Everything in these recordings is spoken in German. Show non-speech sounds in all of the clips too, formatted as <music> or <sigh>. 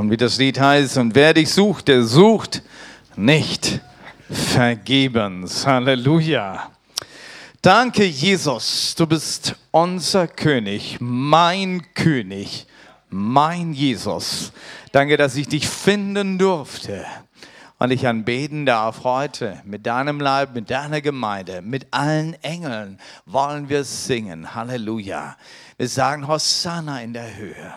Und wie das Lied heißt, und wer dich sucht, der sucht nicht vergebens. Halleluja. Danke, Jesus. Du bist unser König, mein König, mein Jesus. Danke, dass ich dich finden durfte und ich anbeten darf heute mit deinem Leib, mit deiner Gemeinde, mit allen Engeln wollen wir singen. Halleluja. Wir sagen Hosanna in der Höhe.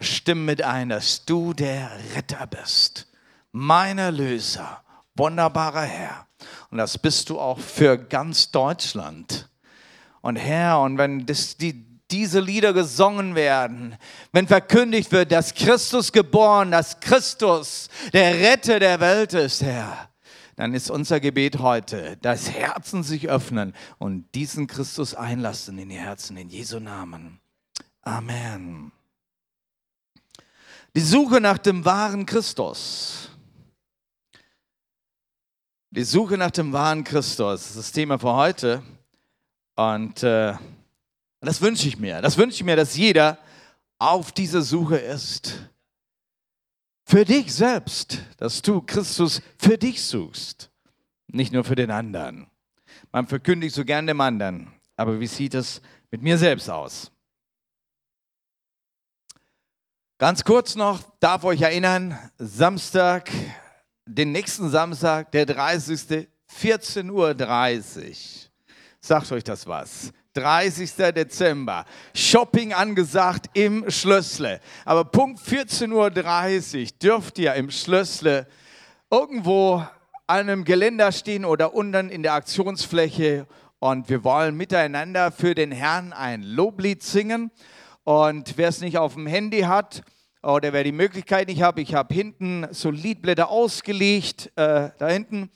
Stimm mit ein, dass du der Retter bist, mein Erlöser, wunderbarer Herr. Und das bist du auch für ganz Deutschland. Und Herr, und wenn das, die, diese Lieder gesungen werden, wenn verkündigt wird, dass Christus geboren, dass Christus der Retter der Welt ist, Herr, dann ist unser Gebet heute, dass Herzen sich öffnen und diesen Christus einlassen in die Herzen, in Jesu Namen. Amen. Die Suche nach dem wahren Christus. Die Suche nach dem wahren Christus das ist das Thema für heute. Und äh, das wünsche ich mir. Das wünsche ich mir, dass jeder auf dieser Suche ist. Für dich selbst, dass du Christus für dich suchst, nicht nur für den anderen. Man verkündigt so gern dem anderen, aber wie sieht es mit mir selbst aus? Ganz kurz noch, darf euch erinnern, Samstag, den nächsten Samstag, der 30. 14.30 Uhr. Sagt euch das was? 30. Dezember. Shopping angesagt im Schlössle. Aber Punkt 14.30 Uhr dürft ihr im Schlössle irgendwo an einem Geländer stehen oder unten in der Aktionsfläche und wir wollen miteinander für den Herrn ein Loblied singen. Und wer es nicht auf dem Handy hat oder wer die Möglichkeit nicht hat, ich habe hinten so Liedblätter ausgelegt, äh, da hinten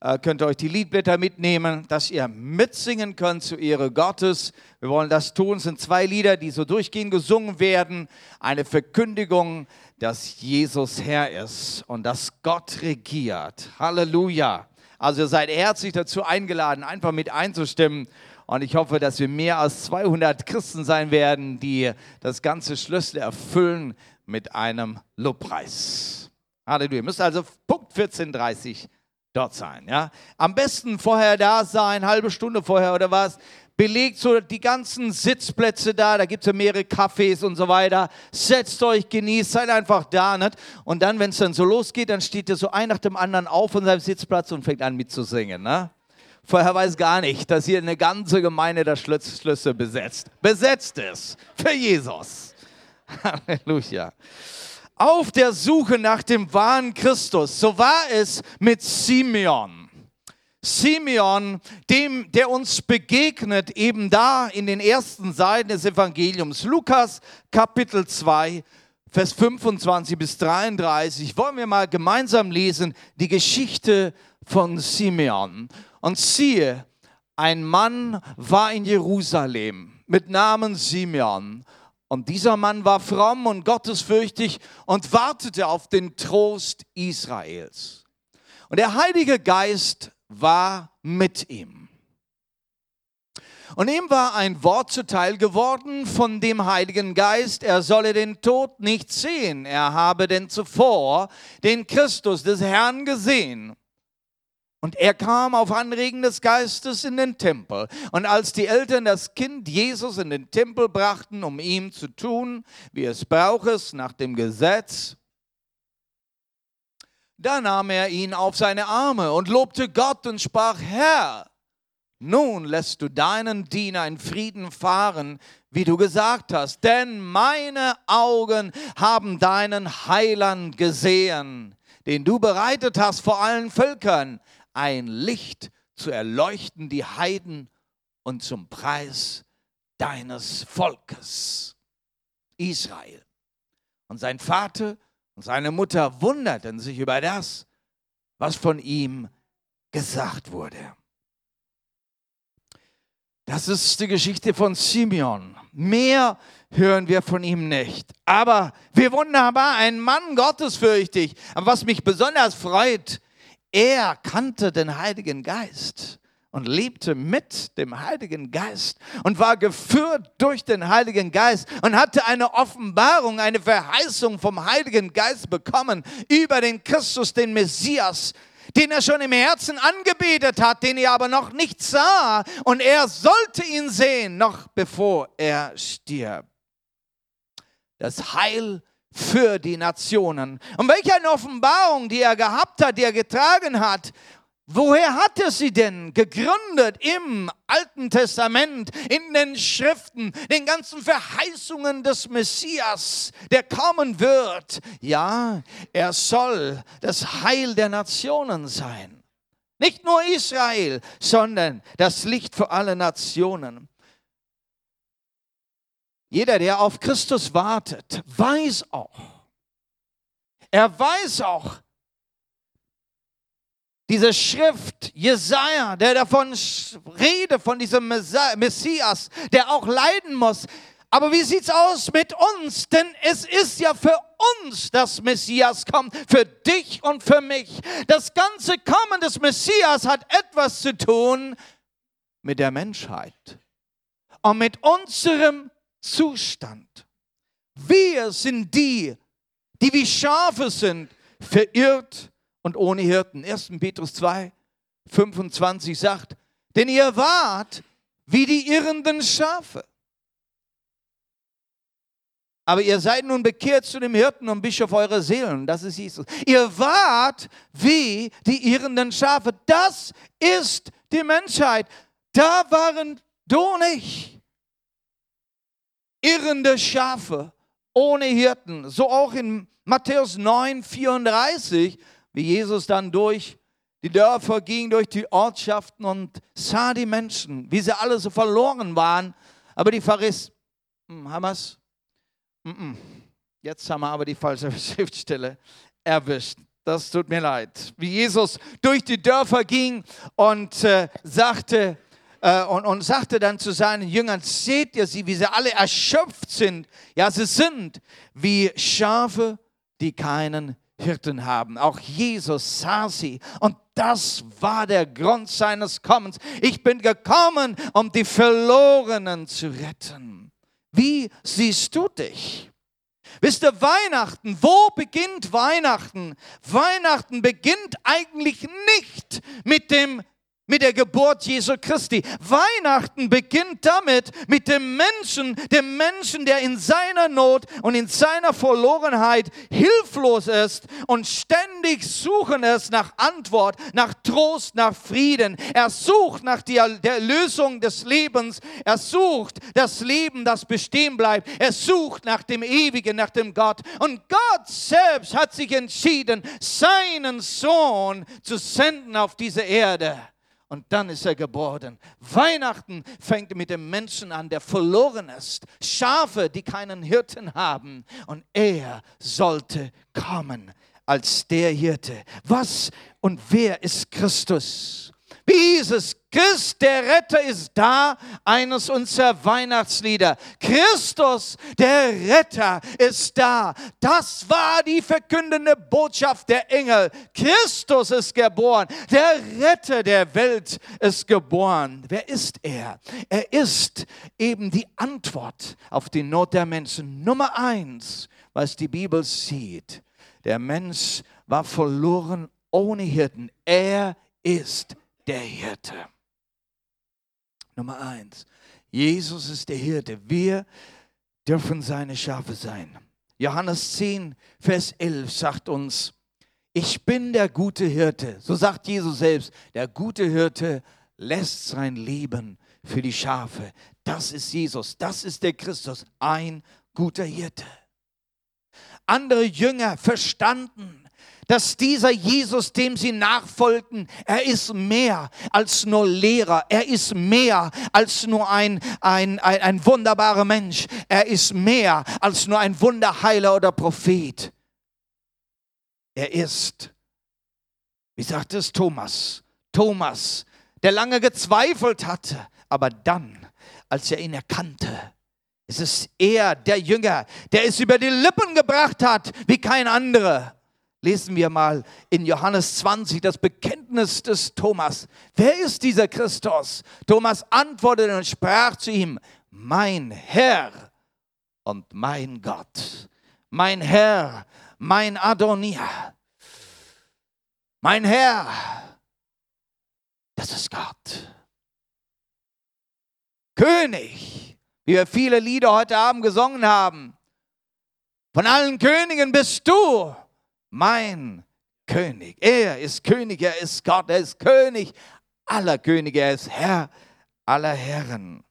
äh, könnt ihr euch die Liedblätter mitnehmen, dass ihr mitsingen könnt zu Ehre Gottes. Wir wollen das tun. Es sind zwei Lieder, die so durchgehend gesungen werden. Eine Verkündigung, dass Jesus Herr ist und dass Gott regiert. Halleluja. Also ihr seid herzlich dazu eingeladen, einfach mit einzustimmen und ich hoffe, dass wir mehr als 200 Christen sein werden, die das ganze Schlüssel erfüllen mit einem Lobpreis. Halleluja. Ihr müsst also Punkt 14.30 dort sein. Ja? Am besten vorher da sein, halbe Stunde vorher oder was. Belegt so die ganzen Sitzplätze da, da gibt es ja mehrere Cafés und so weiter. Setzt euch, genießt, seid einfach da. Nicht? Und dann, wenn es dann so losgeht, dann steht ihr so ein nach dem anderen auf von seinem Sitzplatz und fängt an mitzusingen. Ne? Vorher weiß gar nicht, dass hier eine ganze Gemeinde der Schlüssel besetzt. Besetzt ist für Jesus. <laughs> Halleluja. Auf der Suche nach dem wahren Christus. So war es mit Simeon. Simeon, dem, der uns begegnet, eben da in den ersten Seiten des Evangeliums. Lukas Kapitel 2, Vers 25 bis 33. Wollen wir mal gemeinsam lesen die Geschichte von Simeon. Und siehe, ein Mann war in Jerusalem mit Namen Simeon. Und dieser Mann war fromm und gottesfürchtig und wartete auf den Trost Israels. Und der Heilige Geist war mit ihm. Und ihm war ein Wort zuteil geworden von dem Heiligen Geist, er solle den Tod nicht sehen. Er habe denn zuvor den Christus des Herrn gesehen. Und er kam auf Anregen des Geistes in den Tempel. Und als die Eltern das Kind Jesus in den Tempel brachten, um ihm zu tun, wie es braucht nach dem Gesetz, da nahm er ihn auf seine Arme und lobte Gott und sprach, Herr, nun lässt du deinen Diener in Frieden fahren, wie du gesagt hast, denn meine Augen haben deinen Heiland gesehen, den du bereitet hast vor allen Völkern ein Licht zu erleuchten die Heiden und zum Preis deines Volkes, Israel. Und sein Vater und seine Mutter wunderten sich über das, was von ihm gesagt wurde. Das ist die Geschichte von Simeon. Mehr hören wir von ihm nicht. Aber wie wunderbar, ein Mann gottesfürchtig. Aber was mich besonders freut, er kannte den Heiligen Geist. und lebte mit dem Heiligen Geist und war geführt durch den Heiligen Geist und hatte eine Offenbarung, eine Verheißung vom Heiligen Geist bekommen über den Christus, den Messias, den er schon im Herzen angebetet hat, den er aber noch nicht sah. Und er sollte ihn sehen, noch bevor er stirbt. Das Heil für die Nationen. Und welche eine Offenbarung, die er gehabt hat, die er getragen hat. Woher hat er sie denn? Gegründet im Alten Testament, in den Schriften, den ganzen Verheißungen des Messias, der kommen wird. Ja, er soll das Heil der Nationen sein. Nicht nur Israel, sondern das Licht für alle Nationen. Jeder, der auf Christus wartet, weiß auch, er weiß auch, diese Schrift, Jesaja, der davon redet, von diesem Messias, der auch leiden muss. Aber wie sieht's aus mit uns? Denn es ist ja für uns, dass Messias kommt, für dich und für mich. Das ganze Kommen des Messias hat etwas zu tun mit der Menschheit und mit unserem Zustand. Wir sind die, die wie Schafe sind, verirrt und ohne Hirten. 1. Petrus 2, 25 sagt, denn ihr wart wie die irrenden Schafe. Aber ihr seid nun bekehrt zu dem Hirten und Bischof eurer Seelen. Das ist Jesus. Ihr wart wie die irrenden Schafe. Das ist die Menschheit. Da waren du und. Irrende Schafe ohne Hirten. So auch in Matthäus 9, 34 wie Jesus dann durch die Dörfer ging, durch die Ortschaften und sah die Menschen, wie sie alle so verloren waren. Aber die Pharisäer, hm, haben wir es? Jetzt haben wir aber die falsche <laughs> Schriftstelle erwischt. Das tut mir leid. Wie Jesus durch die Dörfer ging und äh, sagte, äh, und, und sagte dann zu seinen Jüngern, seht ihr sie, wie sie alle erschöpft sind. Ja, sie sind wie Schafe, die keinen Hirten haben. Auch Jesus sah sie und das war der Grund seines Kommens. Ich bin gekommen, um die Verlorenen zu retten. Wie siehst du dich? Wisst ihr, Weihnachten, wo beginnt Weihnachten? Weihnachten beginnt eigentlich nicht mit dem mit der Geburt Jesu Christi. Weihnachten beginnt damit, mit dem Menschen, dem Menschen, der in seiner Not und in seiner Verlorenheit hilflos ist und ständig suchen es nach Antwort, nach Trost, nach Frieden. Er sucht nach der, Lösung des Lebens. Er sucht das Leben, das bestehen bleibt. Er sucht nach dem Ewigen, nach dem Gott. Und Gott selbst hat sich entschieden, seinen Sohn zu senden auf diese Erde und dann ist er geboren. Weihnachten fängt mit dem Menschen an, der verloren ist. Schafe, die keinen Hirten haben. Und er sollte kommen als der Hirte. Was und wer ist Christus? Jesus Christ, der Retter, ist da, eines unserer Weihnachtslieder. Christus, der Retter, ist da. Das war die verkündende Botschaft der Engel. Christus ist geboren. Der Retter der Welt ist geboren. Wer ist er? Er ist eben die Antwort auf die Not der Menschen. Nummer eins, was die Bibel sieht. Der Mensch war verloren ohne Hirten. Er ist der Hirte. Nummer eins. Jesus ist der Hirte. Wir dürfen seine Schafe sein. Johannes 10, Vers 11 sagt uns, ich bin der gute Hirte. So sagt Jesus selbst, der gute Hirte lässt sein Leben für die Schafe. Das ist Jesus, das ist der Christus, ein guter Hirte. Andere Jünger verstanden, dass dieser Jesus, dem sie nachfolgten, er ist mehr als nur Lehrer, er ist mehr als nur ein, ein, ein, ein wunderbarer Mensch, er ist mehr als nur ein Wunderheiler oder Prophet. Er ist, wie sagt es Thomas, Thomas, der lange gezweifelt hatte, aber dann, als er ihn erkannte, es ist er, der Jünger, der es über die Lippen gebracht hat, wie kein anderer lesen wir mal in Johannes 20 das Bekenntnis des Thomas. Wer ist dieser Christus? Thomas antwortete und sprach zu ihm, mein Herr und mein Gott, mein Herr, mein Adonia, mein Herr, das ist Gott. König, wie wir viele Lieder heute Abend gesungen haben. Von allen Königen bist du mein König. Er ist König, er ist Gott, er ist König aller Könige, er ist Herr aller Herren.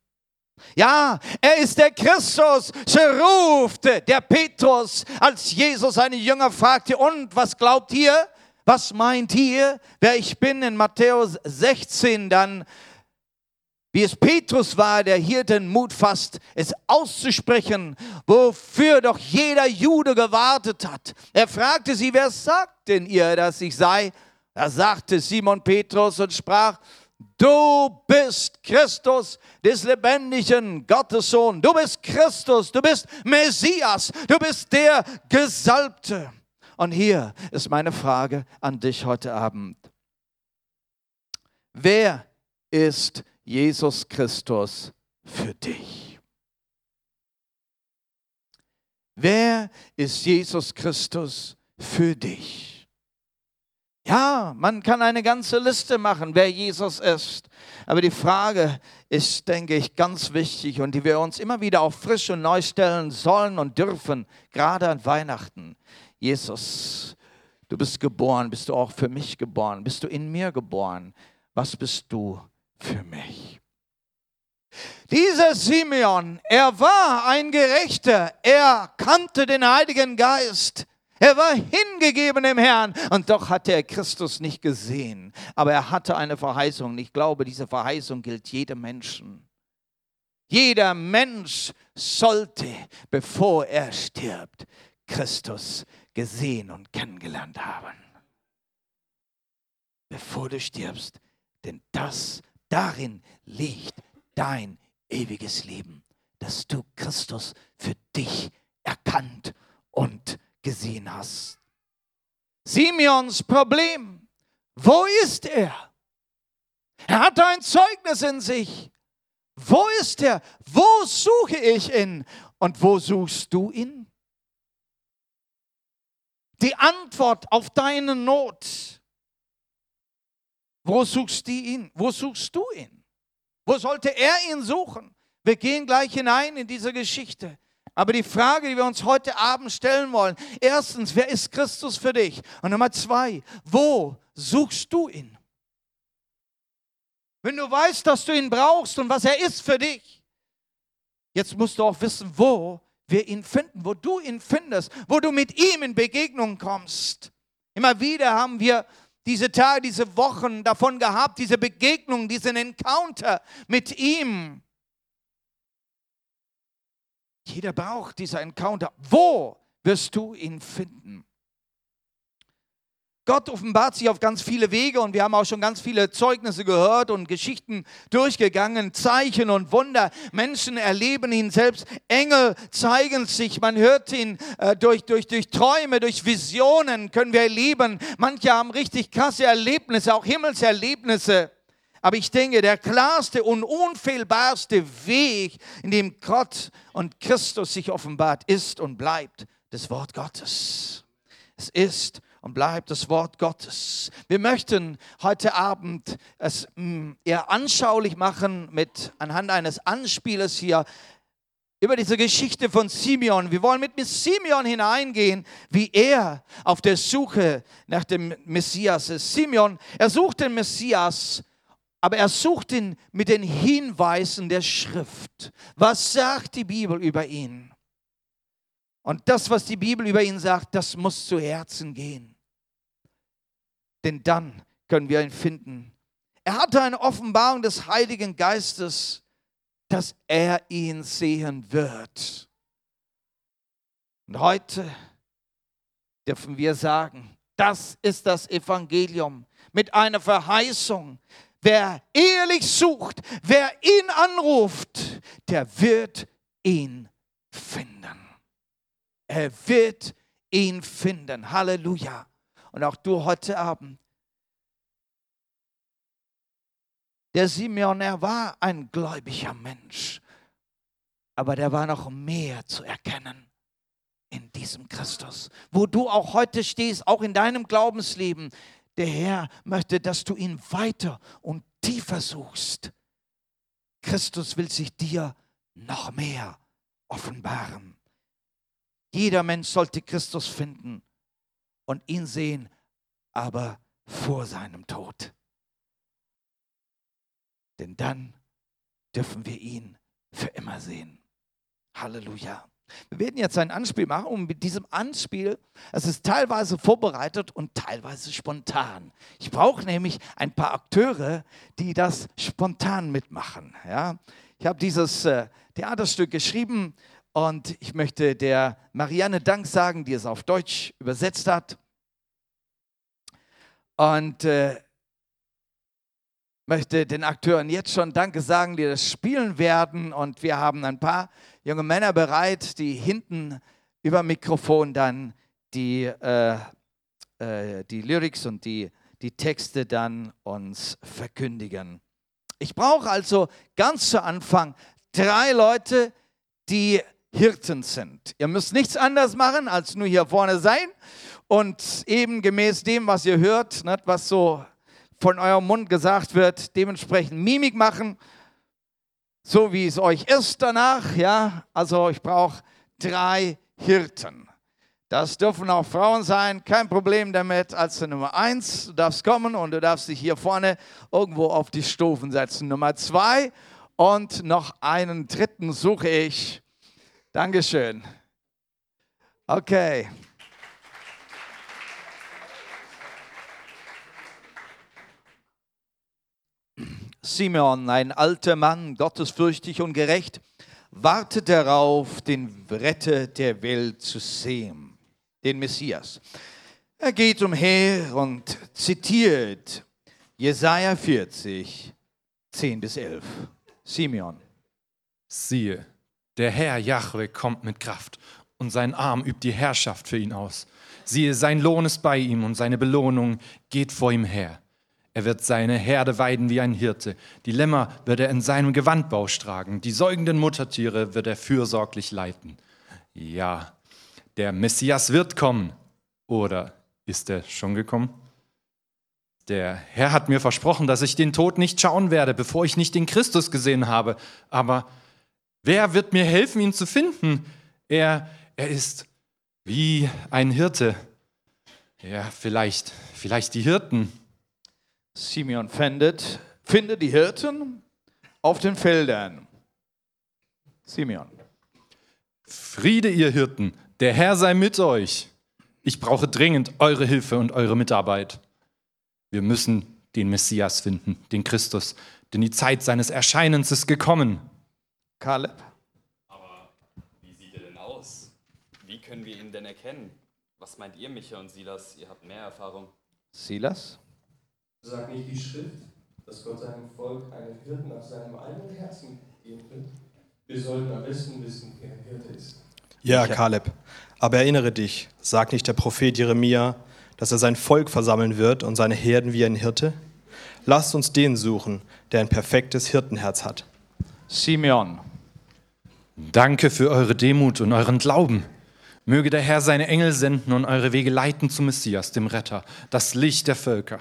Ja, er ist der Christus, so rufte der Petrus, als Jesus seine Jünger fragte, und was glaubt ihr? Was meint ihr, wer ich bin? In Matthäus 16 dann wie es Petrus war, der hier den Mut fasst, es auszusprechen, wofür doch jeder Jude gewartet hat. Er fragte sie, wer sagt denn ihr, dass ich sei? Da sagte Simon Petrus und sprach, du bist Christus des lebendigen Gottessohn. Du bist Christus, du bist Messias, du bist der Gesalbte. Und hier ist meine Frage an dich heute Abend. Wer ist Jesus Christus für dich? Wer ist Jesus Christus für dich? Ja, man kann eine ganze Liste machen, wer Jesus ist. Aber die Frage ist, denke ich, ganz wichtig und die wir uns immer wieder auch frisch und neu stellen sollen und dürfen, gerade an Weihnachten. Jesus, du bist geboren, bist du auch für mich geboren, bist du in mir geboren. Was bist du für mich. Dieser Simeon, er war ein Gerechter, er kannte den Heiligen Geist. Er war hingegeben dem Herrn und doch hatte er Christus nicht gesehen. Aber er hatte eine Verheißung. Ich glaube, diese Verheißung gilt jedem Menschen. Jeder Mensch sollte, bevor er stirbt, Christus gesehen und kennengelernt haben. Bevor du stirbst. Denn das Darin liegt dein ewiges Leben, dass du Christus für dich erkannt und gesehen hast. Simeons Problem, wo ist er? Er hatte ein Zeugnis in sich. Wo ist er? Wo suche ich ihn? Und wo suchst du ihn? Die Antwort auf deine Not wo suchst du ihn? Wo suchst du ihn? Wo sollte er ihn suchen? Wir gehen gleich hinein in diese Geschichte. Aber die Frage, die wir uns heute Abend stellen wollen, erstens, wer ist Christus für dich? Und Nummer zwei, wo suchst du ihn? Wenn du weißt, dass du ihn brauchst und was er ist für dich, jetzt musst du auch wissen, wo wir ihn finden, wo du ihn findest, wo du mit ihm in Begegnung kommst. Immer wieder haben wir diese Tage, diese Wochen davon gehabt, diese Begegnung, diesen Encounter mit ihm. Jeder braucht dieser Encounter. Wo wirst du ihn finden? Gott offenbart sich auf ganz viele Wege und wir haben auch schon ganz viele Zeugnisse gehört und Geschichten durchgegangen, Zeichen und Wunder. Menschen erleben ihn selbst, Engel zeigen sich, man hört ihn äh, durch, durch, durch Träume, durch Visionen können wir erleben. Manche haben richtig krasse Erlebnisse, auch Himmelserlebnisse. Aber ich denke, der klarste und unfehlbarste Weg, in dem Gott und Christus sich offenbart, ist und bleibt das Wort Gottes. Es ist und bleibt das Wort Gottes. Wir möchten heute Abend es mm, eher anschaulich machen mit anhand eines Anspielers hier über diese Geschichte von Simeon. Wir wollen mit Simeon hineingehen, wie er auf der Suche nach dem Messias ist. Simeon, er sucht den Messias, aber er sucht ihn mit den Hinweisen der Schrift. Was sagt die Bibel über ihn? Und das, was die Bibel über ihn sagt, das muss zu Herzen gehen. Denn dann können wir ihn finden. Er hatte eine Offenbarung des Heiligen Geistes, dass er ihn sehen wird. Und heute dürfen wir sagen, das ist das Evangelium mit einer Verheißung. Wer ehrlich sucht, wer ihn anruft, der wird ihn finden. Er wird ihn finden. Halleluja. Und auch du heute Abend. Der Simeon, er war ein gläubiger Mensch, aber der war noch mehr zu erkennen in diesem Christus, wo du auch heute stehst, auch in deinem Glaubensleben. Der Herr möchte, dass du ihn weiter und tiefer suchst. Christus will sich dir noch mehr offenbaren. Jeder Mensch sollte Christus finden und ihn sehen, aber vor seinem Tod. Denn dann dürfen wir ihn für immer sehen. Halleluja. Wir werden jetzt ein Anspiel machen und mit diesem Anspiel, es ist teilweise vorbereitet und teilweise spontan. Ich brauche nämlich ein paar Akteure, die das spontan mitmachen. Ja? Ich habe dieses äh, Theaterstück geschrieben und ich möchte der Marianne Dank sagen, die es auf Deutsch übersetzt hat. Und äh, möchte den Akteuren jetzt schon Danke sagen, die das spielen werden. Und wir haben ein paar junge Männer bereit, die hinten über Mikrofon dann die, äh, äh, die Lyrics und die, die Texte dann uns verkündigen. Ich brauche also ganz zu Anfang drei Leute, die Hirten sind. Ihr müsst nichts anderes machen, als nur hier vorne sein und eben gemäß dem, was ihr hört, nicht, was so von eurem Mund gesagt wird, dementsprechend Mimik machen, so wie es euch ist danach. Ja, also ich brauche drei Hirten. Das dürfen auch Frauen sein, kein Problem damit. Als Nummer eins, du darfst kommen und du darfst dich hier vorne irgendwo auf die Stufen setzen. Nummer zwei und noch einen dritten suche ich. Dankeschön. Okay. Simeon, ein alter Mann, gottesfürchtig und gerecht, wartet darauf, den Retter der Welt zu sehen, den Messias. Er geht umher und zitiert Jesaja 40, 10 bis 11. Simeon. Siehe, der Herr Jahwe kommt mit Kraft und sein Arm übt die Herrschaft für ihn aus. Siehe, sein Lohn ist bei ihm und seine Belohnung geht vor ihm her. Er wird seine Herde weiden wie ein Hirte. Die Lämmer wird er in seinem Gewandbausch tragen. Die säugenden Muttertiere wird er fürsorglich leiten. Ja, der Messias wird kommen. Oder ist er schon gekommen? Der Herr hat mir versprochen, dass ich den Tod nicht schauen werde, bevor ich nicht den Christus gesehen habe. Aber wer wird mir helfen, ihn zu finden? Er, er ist wie ein Hirte. Ja, vielleicht, vielleicht die Hirten. Simeon findet, findet die Hirten auf den Feldern. Simeon. Friede, ihr Hirten, der Herr sei mit euch. Ich brauche dringend eure Hilfe und eure Mitarbeit. Wir müssen den Messias finden, den Christus, denn die Zeit seines Erscheinens ist gekommen. Kaleb. Aber wie sieht er denn aus? Wie können wir ihn denn erkennen? Was meint ihr, Micha und Silas? Ihr habt mehr Erfahrung. Silas? Sagt nicht die Schrift, dass Gott seinem Volk einen Hirten nach seinem eigenen Herzen geben wird? Wir sollten am besten wissen, wer der Hirte ist. Ja, Kaleb. Aber erinnere dich, sagt nicht der Prophet Jeremia, dass er sein Volk versammeln wird und seine Herden wie ein Hirte? Lasst uns den suchen, der ein perfektes Hirtenherz hat. Simeon. Danke für eure Demut und euren Glauben. Möge der Herr seine Engel senden und eure Wege leiten zum Messias, dem Retter, das Licht der Völker.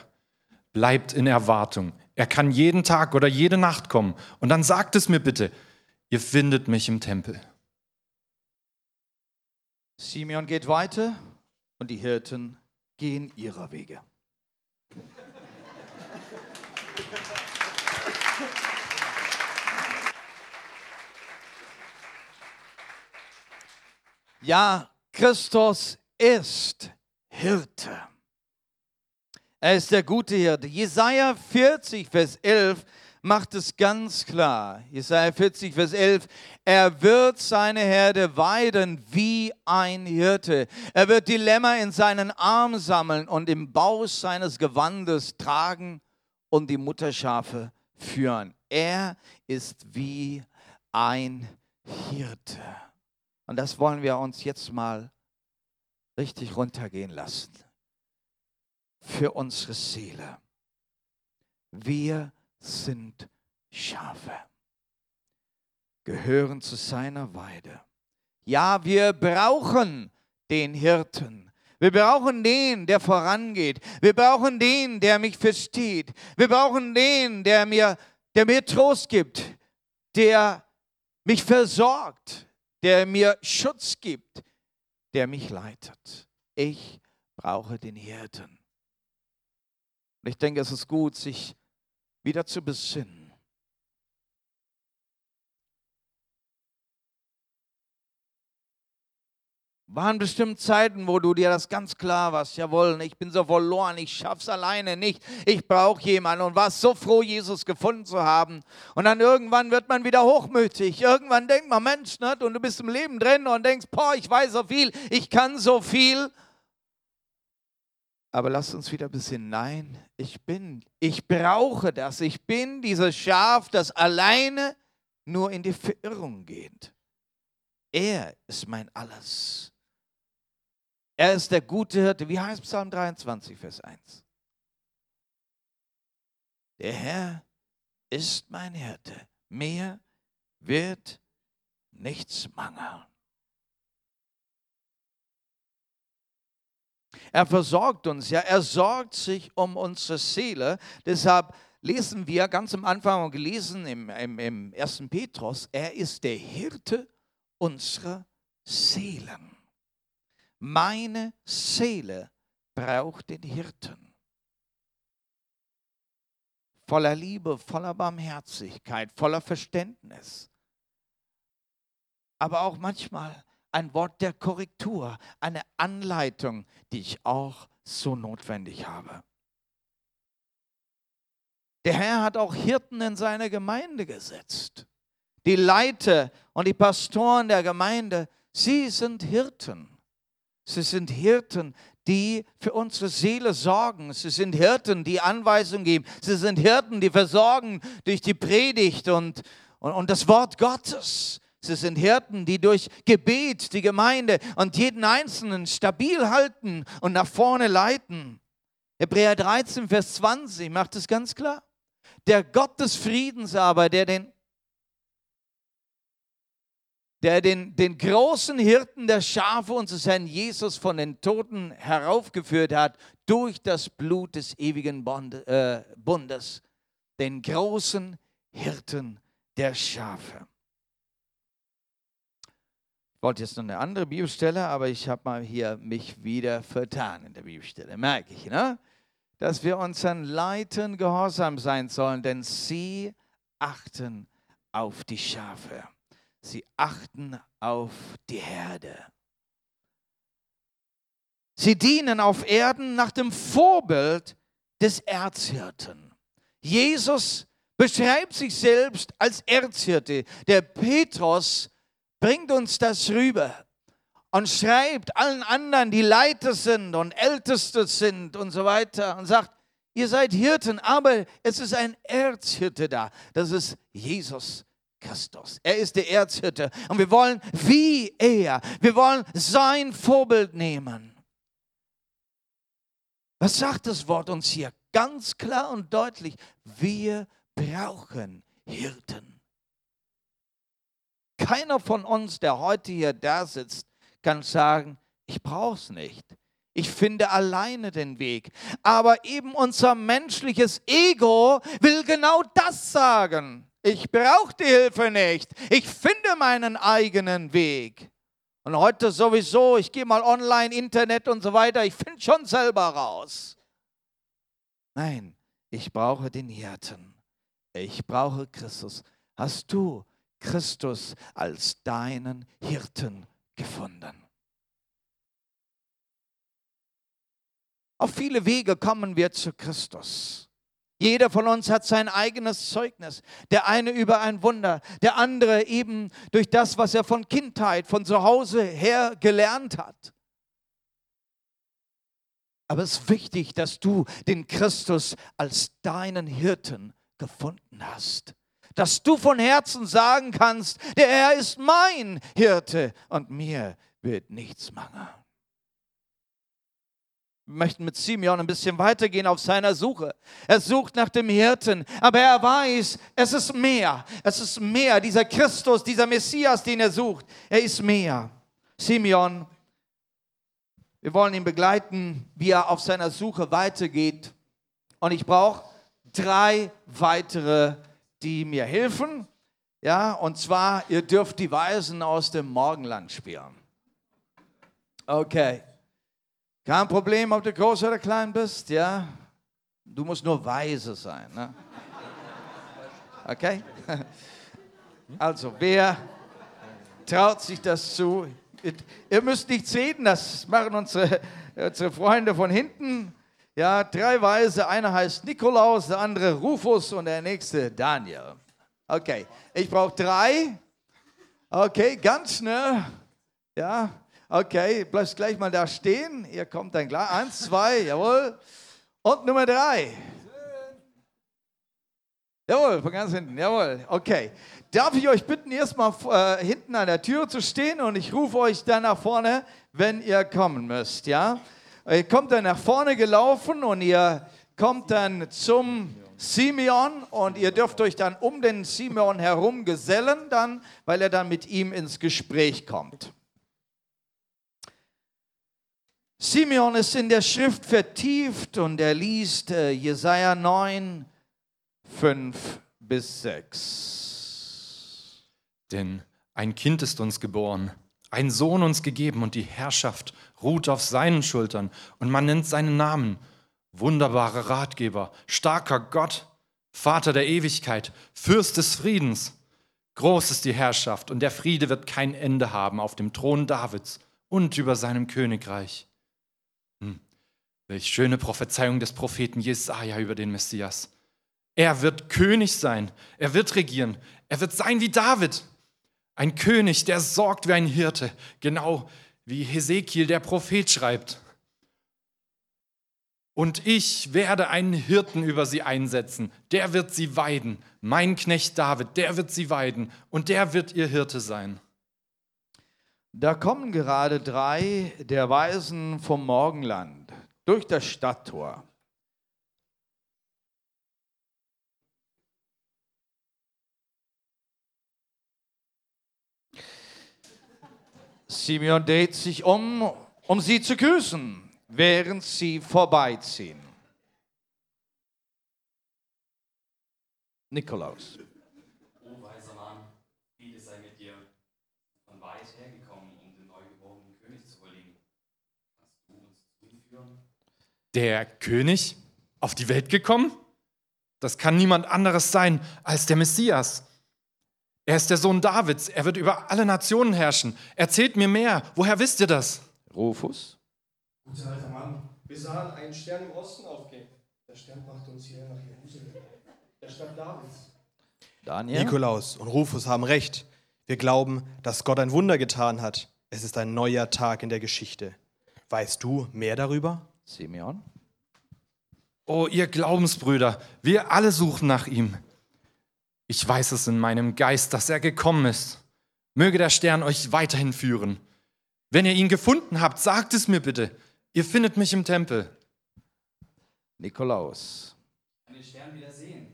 Bleibt in Erwartung. Er kann jeden Tag oder jede Nacht kommen. Und dann sagt es mir bitte, ihr findet mich im Tempel. Simeon geht weiter und die Hirten gehen ihrer Wege. Ja, Christus ist Hirte. Er ist der gute Hirte. Jesaja 40, Vers 11 macht es ganz klar. Jesaja 40, Vers 11. Er wird seine Herde weiden wie ein Hirte. Er wird die Lämmer in seinen Arm sammeln und im Bauch seines Gewandes tragen und die Mutterschafe führen. Er ist wie ein Hirte. Und das wollen wir uns jetzt mal richtig runtergehen lassen. für unsere Seele. Wir sind Schafe, gehören zu seiner Weide. Ja, wir brauchen den Hirten. Wir brauchen den, der vorangeht. Wir brauchen den, der mich versteht. Wir brauchen den, der mir, der mir Trost gibt, der mich versorgt, der mir Schutz gibt, der mich leitet. Ich brauche den Hirten. Und ich denke, es ist gut, sich wieder zu besinnen Waren bestimmt Zeiten, wo du dir das ganz klar warst, jawohl, ich bin so verloren, ich schaff's alleine nicht, ich brauche jemanden und warst so froh, Jesus gefunden zu haben. Und dann irgendwann wird man wieder hochmütig. Irgendwann denkt man, Mensch, ne, und du bist im Leben drin und denkst, boah, ich weiß so viel, ich kann so viel. Aber lass uns wieder ein bisschen, nein, ich bin, ich brauche das, ich bin dieses Schaf, das alleine nur in die Verirrung geht. Er ist mein Alles. Er ist der gute Hirte. Wie heißt Psalm 23, Vers 1? Der Herr ist mein Hirte. Mir wird nichts mangeln. Er versorgt uns, ja, er sorgt sich um unsere Seele. Deshalb lesen wir ganz am Anfang gelesen im, im, im 1. Petrus, er ist der Hirte unserer Seelen. Meine Seele braucht den Hirten. Voller Liebe, voller Barmherzigkeit, voller Verständnis. Aber auch manchmal ein Wort der Korrektur, eine Anleitung, die ich auch so notwendig habe. Der Herr hat auch Hirten in seine Gemeinde gesetzt. Die Leiter und die Pastoren der Gemeinde, sie sind Hirten. Sie sind Hirten, die für unsere Seele sorgen. Sie sind Hirten, die Anweisungen geben. Sie sind Hirten, die versorgen durch die Predigt und, und, und das Wort Gottes. Sie sind Hirten, die durch Gebet die Gemeinde und jeden Einzelnen stabil halten und nach vorne leiten. Hebräer 13, Vers 20 macht es ganz klar. Der Gott des Friedens aber, der den der den, den großen Hirten der Schafe unseres Herrn Jesus von den Toten heraufgeführt hat durch das Blut des ewigen äh, Bundes, den großen Hirten der Schafe. Ich wollte jetzt noch eine andere Bibelstelle, aber ich habe mal hier mich wieder vertan in der Bibelstelle, merke ich, ne? dass wir unseren Leitern gehorsam sein sollen, denn sie achten auf die Schafe. Sie achten auf die Herde. Sie dienen auf Erden nach dem Vorbild des Erzhirten. Jesus beschreibt sich selbst als Erzhirte. Der Petrus bringt uns das rüber und schreibt allen anderen, die Leiter sind und Älteste sind und so weiter und sagt, ihr seid Hirten, aber es ist ein Erzhirte da. Das ist Jesus Christus. Er ist der Erzhütte. Und wir wollen wie er, wir wollen sein Vorbild nehmen. Was sagt das Wort uns hier? Ganz klar und deutlich, wir brauchen Hirten. Keiner von uns, der heute hier da sitzt, kann sagen, ich brauche es nicht. Ich finde alleine den Weg. Aber eben unser menschliches Ego will genau das sagen. Ich brauche die Hilfe nicht. Ich finde meinen eigenen Weg. Und heute sowieso, ich gehe mal online, Internet und so weiter, ich finde schon selber raus. Nein, ich brauche den Hirten. Ich brauche Christus. Hast du Christus als deinen Hirten gefunden? Auf viele Wege kommen wir zu Christus. Jeder von uns hat sein eigenes Zeugnis. Der eine über ein Wunder, der andere eben durch das, was er von Kindheit, von zu Hause her gelernt hat. Aber es ist wichtig, dass du den Christus als deinen Hirten gefunden hast. Dass du von Herzen sagen kannst, der Herr ist mein Hirte und mir wird nichts mangeln. Wir möchten mit Simeon ein bisschen weitergehen auf seiner Suche. Er sucht nach dem Hirten, aber er weiß, es ist mehr. Es ist mehr. Dieser Christus, dieser Messias, den er sucht, er ist mehr. Simeon, wir wollen ihn begleiten, wie er auf seiner Suche weitergeht. Und ich brauche drei weitere, die mir helfen. Ja, und zwar, ihr dürft die Weisen aus dem Morgenland spielen. Okay. Kein Problem, ob du groß oder klein bist, ja. Du musst nur weise sein. Ne? Okay? <laughs> Also, wer traut sich das zu? Ihr müsst nicht sehen, das machen unsere, unsere Freunde von hinten. Ja, drei Weise. Einer heißt Nikolaus, der andere Rufus und der nächste Daniel. Okay, ich brauche drei. Okay, ganz schnell. Ja, Okay, bleibst gleich mal da stehen. Ihr kommt dann klar. Eins, zwei, jawohl. Und Nummer drei. Jawohl, von ganz hinten, jawohl. Okay. Darf ich euch bitten, erstmal äh, hinten an der Tür zu stehen und ich rufe euch dann nach vorne, wenn ihr kommen müsst, ja? Ihr kommt dann nach vorne gelaufen und ihr kommt dann zum Simeon und ihr dürft euch dann um den Simeon herum gesellen, dann, weil er dann mit ihm ins Gespräch kommt. Simeon ist in der Schrift vertieft und er liest äh, Jesaja 9, 5 bis 6. Denn ein Kind ist uns geboren, ein Sohn uns gegeben und die Herrschaft ruht auf seinen Schultern und man nennt seinen Namen wunderbarer Ratgeber, starker Gott, Vater der Ewigkeit, Fürst des Friedens. Groß ist die Herrschaft und der Friede wird kein Ende haben auf dem Thron Davids und über seinem Königreich Welch schöne Prophezeiung des Propheten Jesaja über den Messias. Er wird König sein, er wird regieren, er wird sein wie David. Ein König, der sorgt wie ein Hirte, genau wie Hesekiel der Prophet schreibt. Und ich werde einen Hirten über sie einsetzen, der wird sie weiden. Mein Knecht David, der wird sie weiden und der wird ihr Hirte sein. Da kommen gerade drei der Weisen vom Morgenland durch das Stadttor. Simeon dreht sich um, um sie zu grüßen, während sie vorbeiziehen. Nikolaus. Der König auf die Welt gekommen? Das kann niemand anderes sein als der Messias. Er ist der Sohn Davids. Er wird über alle Nationen herrschen. Erzählt mir mehr. Woher wisst ihr das? Rufus. Guter alter Mann, wir sahen einen Stern im Osten aufgehen. Der Stern brachte uns hierher nach Jerusalem. Der Stadt Davids. Daniel. Nikolaus und Rufus haben recht. Wir glauben, dass Gott ein Wunder getan hat. Es ist ein neuer Tag in der Geschichte. Weißt du mehr darüber? Simeon. Oh, ihr Glaubensbrüder, wir alle suchen nach ihm. Ich weiß es in meinem Geist, dass er gekommen ist. Möge der Stern euch weiterhin führen. Wenn ihr ihn gefunden habt, sagt es mir bitte. Ihr findet mich im Tempel. Nikolaus. Den Stern wieder sehen.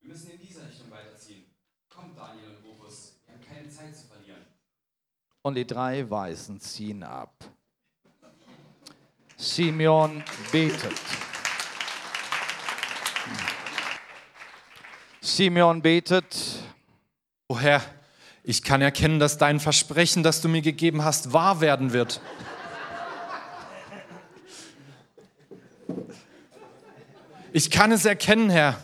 Wir müssen in dieser Richtung weiterziehen. Kommt, Daniel und Rufus. Wir haben keine Zeit zu verlieren. Und die drei Weisen ziehen ab. Simeon betet. Simeon betet. O Herr, ich kann erkennen, dass dein Versprechen, das du mir gegeben hast, wahr werden wird. Ich kann es erkennen, Herr.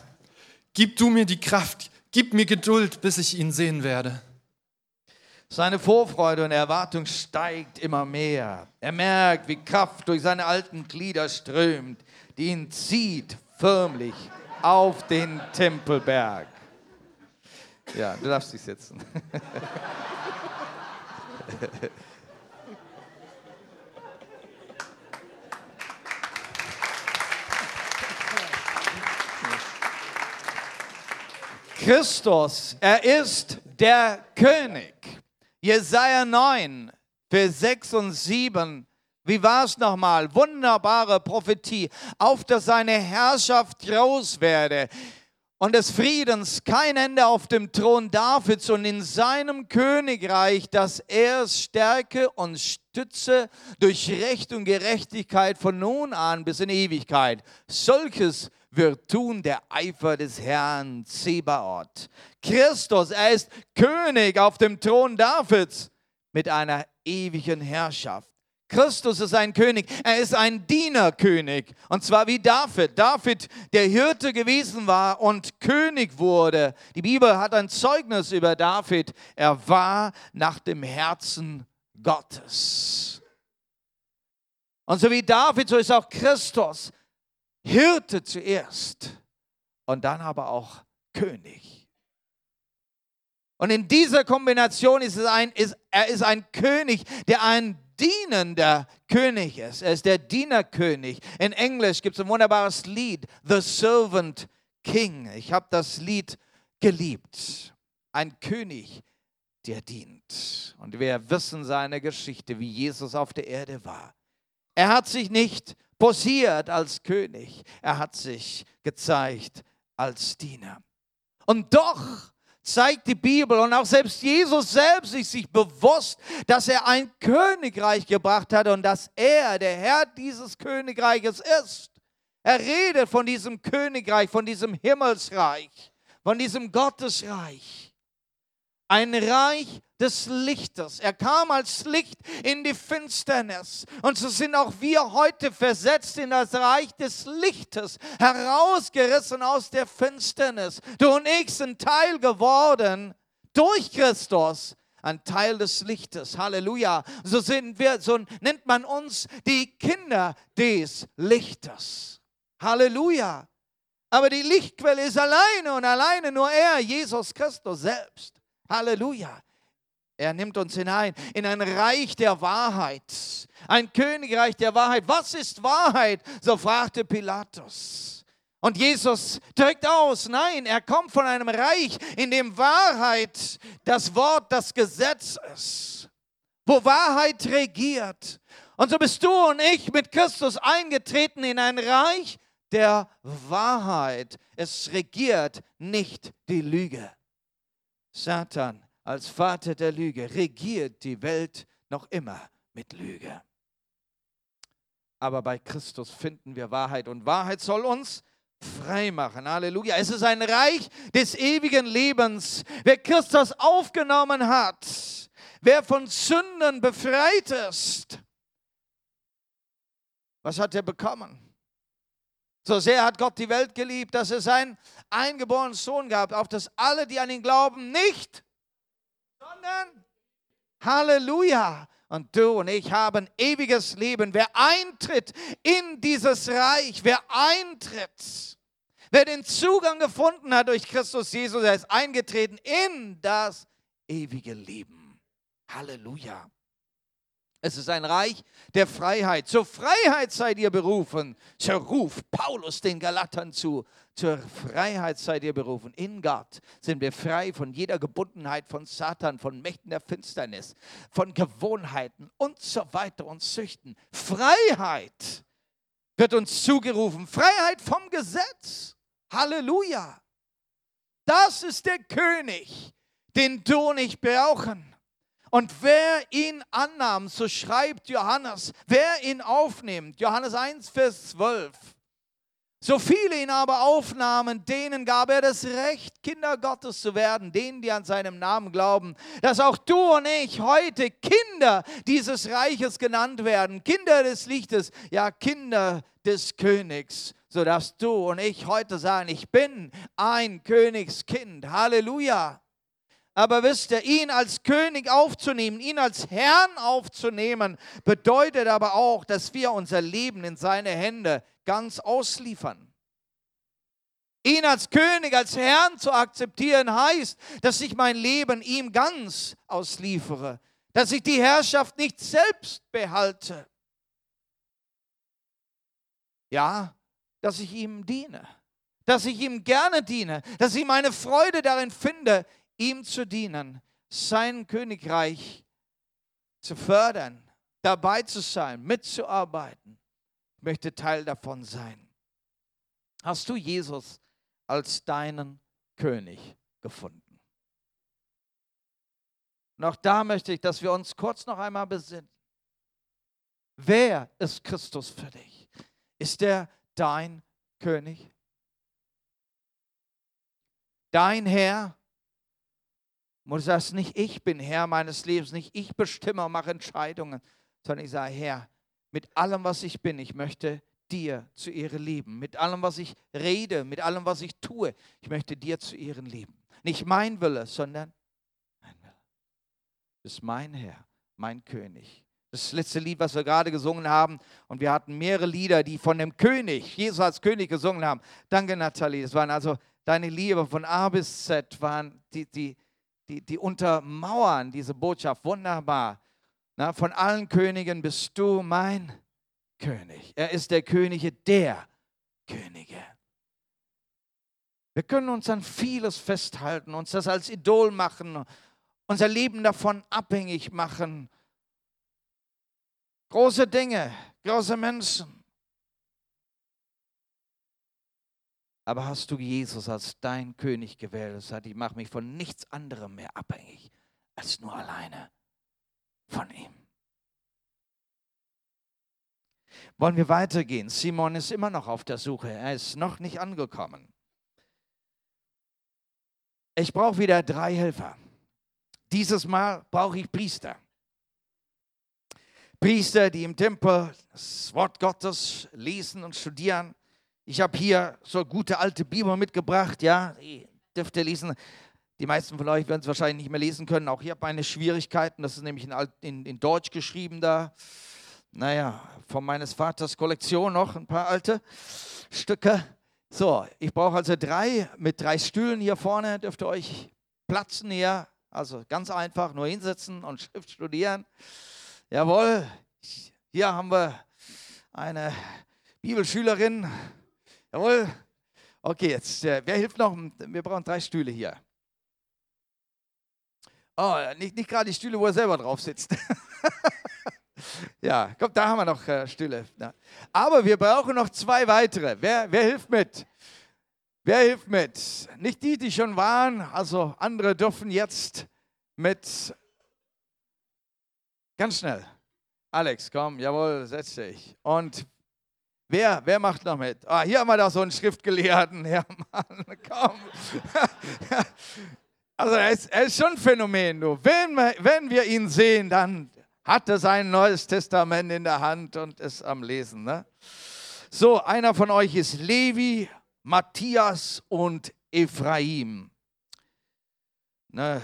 Gib du mir die Kraft, gib mir Geduld, bis ich ihn sehen werde. Seine Vorfreude und Erwartung steigt immer mehr. Er merkt, wie Kraft durch seine alten Glieder strömt, die ihn zieht förmlich auf den Tempelberg. Ja, du darfst dich setzen. Christus, er ist der König. Jesaja 9, Vers 6 und 7 Wie war es nochmal? Wunderbare Prophetie, auf dass seine Herrschaft groß werde und des Friedens kein Ende auf dem Thron Davids und in seinem Königreich, dass er es stärke und stütze durch Recht und Gerechtigkeit von nun an bis in Ewigkeit. Solches wird tun der Eifer des Herrn Zebaoth. Christus, er ist König auf dem Thron Davids mit einer ewigen Herrschaft. Christus ist ein König. Er ist ein Dienerkönig. Und zwar wie David. David, der Hirte gewesen war und König wurde. Die Bibel hat ein Zeugnis über David. Er war nach dem Herzen Gottes. Und so wie David, so ist auch Christus Hirte zuerst und dann aber auch König. Und in dieser Kombination ist es ein, ist, er ist ein König, der ein dienender König ist. Er ist der Dienerkönig. In Englisch gibt es ein wunderbares Lied, The Servant King. Ich habe das Lied geliebt. Ein König, der dient. Und wir wissen seine Geschichte, wie Jesus auf der Erde war. Er hat sich nicht posiert als König, er hat sich gezeigt als Diener. Und doch zeigt die Bibel und auch selbst Jesus selbst ist sich bewusst, dass er ein Königreich gebracht hat und dass er der Herr dieses Königreiches ist. Er redet von diesem Königreich, von diesem Himmelsreich, von diesem Gottesreich. Ein Reich des Lichtes. Er kam als Licht in die Finsternis. Und so sind auch wir heute versetzt in das Reich des Lichtes, herausgerissen aus der Finsternis. Du und ich sind Teil geworden durch Christus ein Teil des Lichtes. Halleluja. So sind wir, so nennt man uns die Kinder des Lichtes. Halleluja. Aber die Lichtquelle ist alleine und alleine nur er, Jesus Christus selbst. Halleluja. Er nimmt uns hinein in ein Reich der Wahrheit, ein Königreich der Wahrheit. Was ist Wahrheit? So fragte Pilatus. Und Jesus drückt aus, nein, er kommt von einem Reich, in dem Wahrheit das Wort, das Gesetz ist, wo Wahrheit regiert. Und so bist du und ich mit Christus eingetreten in ein Reich der Wahrheit. Es regiert nicht die Lüge. Satan als Vater der Lüge regiert die Welt noch immer mit Lüge. Aber bei Christus finden wir Wahrheit und Wahrheit soll uns frei machen. Halleluja. Es ist ein Reich des ewigen Lebens. Wer Christus aufgenommen hat, wer von Sünden befreit ist, was hat er bekommen? So sehr hat Gott die Welt geliebt, dass er seinen eingeborenen Sohn gab, auf dass alle, die an ihn glauben, nicht sondern Halleluja. Und du und ich haben ewiges Leben. Wer eintritt in dieses Reich, wer eintritt, wer den Zugang gefunden hat durch Christus Jesus, er ist eingetreten in das ewige Leben. Halleluja. Es ist ein Reich der Freiheit. Zur Freiheit seid ihr berufen. So ruft Paulus den Galatern zu. Zur Freiheit seid ihr berufen. In Gott sind wir frei von jeder Gebundenheit von Satan, von Mächten der Finsternis, von Gewohnheiten und so weiter und Süchten. Freiheit wird uns zugerufen. Freiheit vom Gesetz. Halleluja. Das ist der König, den du nicht brauchen. Und wer ihn annahm, so schreibt Johannes, wer ihn aufnimmt, Johannes 1, Vers 12, so viele ihn aber aufnahmen, denen gab er das Recht, Kinder Gottes zu werden, denen, die an seinem Namen glauben, dass auch du und ich heute Kinder dieses Reiches genannt werden, Kinder des Lichtes, ja Kinder des Königs, sodass du und ich heute sagen, ich bin ein Königskind. Halleluja. Aber wisst ihr, ihn als König aufzunehmen, ihn als Herrn aufzunehmen, bedeutet aber auch, dass wir unser Leben in seine Hände ganz ausliefern. Ihn als König, als Herrn zu akzeptieren, heißt, dass ich mein Leben ihm ganz ausliefere, dass ich die Herrschaft nicht selbst behalte. Ja, dass ich ihm diene, dass ich ihm gerne diene, dass ich meine Freude darin finde, ihm zu dienen, sein Königreich zu fördern, dabei zu sein, mitzuarbeiten. Ich möchte Teil davon sein. Hast du Jesus als deinen König gefunden? Und auch da möchte ich, dass wir uns kurz noch einmal besinnen. Wer ist Christus für dich? Ist er dein König? Dein Herr? Und du sagst nicht, ich bin Herr meines Lebens, nicht ich bestimme und mache Entscheidungen, sondern ich sage, Herr, mit allem, was ich bin, ich möchte dir zu Ehre lieben. Mit allem, was ich rede, mit allem, was ich tue, ich möchte dir zu Ehren lieben. Nicht mein Wille, sondern mein Wille. Du bist mein Herr, mein König. Das letzte Lied, was wir gerade gesungen haben, und wir hatten mehrere Lieder, die von dem König, Jesus als König gesungen haben. Danke, Nathalie. Das waren also deine Liebe von A bis Z, waren die, die, die, die untermauern diese Botschaft wunderbar. Na, von allen Königen bist du mein König. Er ist der Könige der Könige. Wir können uns an vieles festhalten, uns das als Idol machen, unser Leben davon abhängig machen. Große Dinge, große Menschen. Aber hast du Jesus als dein König gewählt? Das heißt, ich mache mich von nichts anderem mehr abhängig als nur alleine von ihm. Wollen wir weitergehen? Simon ist immer noch auf der Suche. Er ist noch nicht angekommen. Ich brauche wieder drei Helfer. Dieses Mal brauche ich Priester. Priester, die im Tempel das Wort Gottes lesen und studieren. Ich habe hier so gute alte Bibel mitgebracht, ja, die dürft ihr lesen. Die meisten von euch werden es wahrscheinlich nicht mehr lesen können. Auch hier habe ich meine Schwierigkeiten. Das ist nämlich in, in, in Deutsch geschrieben da naja, von meines Vaters Kollektion noch ein paar alte Stücke. So, ich brauche also drei mit drei Stühlen hier vorne. Dürft ihr euch platzen hier. Also ganz einfach, nur hinsetzen und Schrift studieren. Jawohl, hier haben wir eine Bibelschülerin. Jawohl. Okay, jetzt, äh, wer hilft noch? Wir brauchen drei Stühle hier. Oh, nicht, nicht gerade die Stühle, wo er selber drauf sitzt. <laughs> Ja, komm, da haben wir noch äh, Stille. Ja. Aber wir brauchen noch zwei weitere. Wer, wer hilft mit? Wer hilft mit? Nicht die, die schon waren, also andere dürfen jetzt mit. Ganz schnell. Alex, komm, jawohl, setz dich. Und wer, wer macht noch mit? Ah, hier haben wir da so einen Schriftgelehrten. <laughs> Ja, Mann, komm. <laughs> Also er ist, er ist schon ein Phänomen, du. Wenn wir, wenn wir ihn sehen, dann hatte sein neues Testament in der Hand und ist am Lesen. Ne? So, einer von euch ist Levi, Matthias und Ephraim. Ne?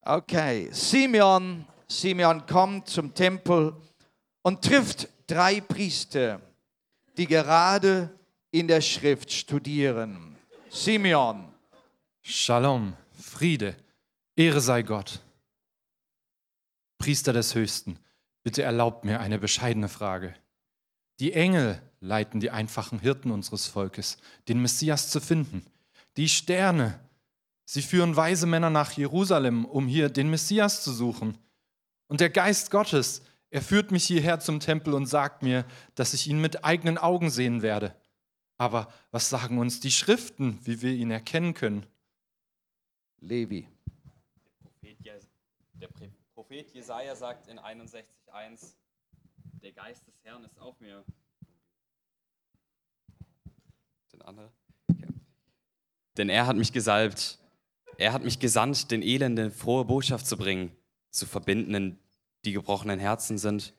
Okay, Simeon, Simeon kommt zum Tempel und trifft drei Priester, die gerade in der Schrift studieren. Simeon. Shalom, Friede, Ehre sei Gott. Priester des Höchsten, bitte erlaubt mir eine bescheidene Frage. Die Engel leiten die einfachen Hirten unseres Volkes, den Messias zu finden. Die Sterne, sie führen weise Männer nach Jerusalem, um hier den Messias zu suchen. Und der Geist Gottes, er führt mich hierher zum Tempel und sagt mir, dass ich ihn mit eigenen Augen sehen werde. Aber was sagen uns die Schriften, wie wir ihn erkennen können? Levi. Der Prophet Jesaja sagt in 61,1: Der Geist des Herrn ist auf mir. Den anderen. Okay. Denn er hat mich gesalbt. Er hat mich gesandt, den Elenden frohe Botschaft zu bringen, zu verbinden, die gebrochenen Herzen sind,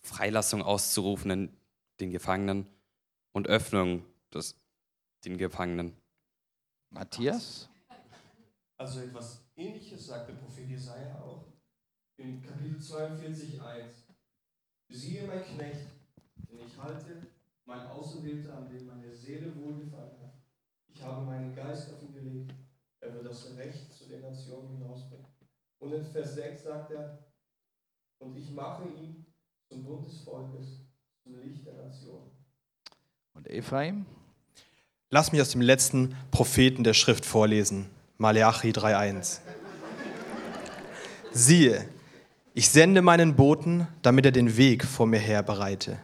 Freilassung auszurufen, den Gefangenen und Öffnung des, den Gefangenen. Matthias? Also etwas ähnliches sagt der Prophet Jesaja auch in Kapitel 42, 1. Siehe mein Knecht, den ich halte, mein Auserwählter, an dem meine Seele wohlgefallen hat. Ich habe meinen Geist auf ihn gelegt. Er wird das Recht zu den Nationen hinausbringen. Und in Vers 6 sagt er, und ich mache ihn zum Bund des Volkes, zum Licht der Nation. Und Ephraim? Lass mich aus dem letzten Propheten der Schrift vorlesen, Maleachi 3.1. Siehe, Ich sende meinen Boten, damit er den Weg vor mir her bereite.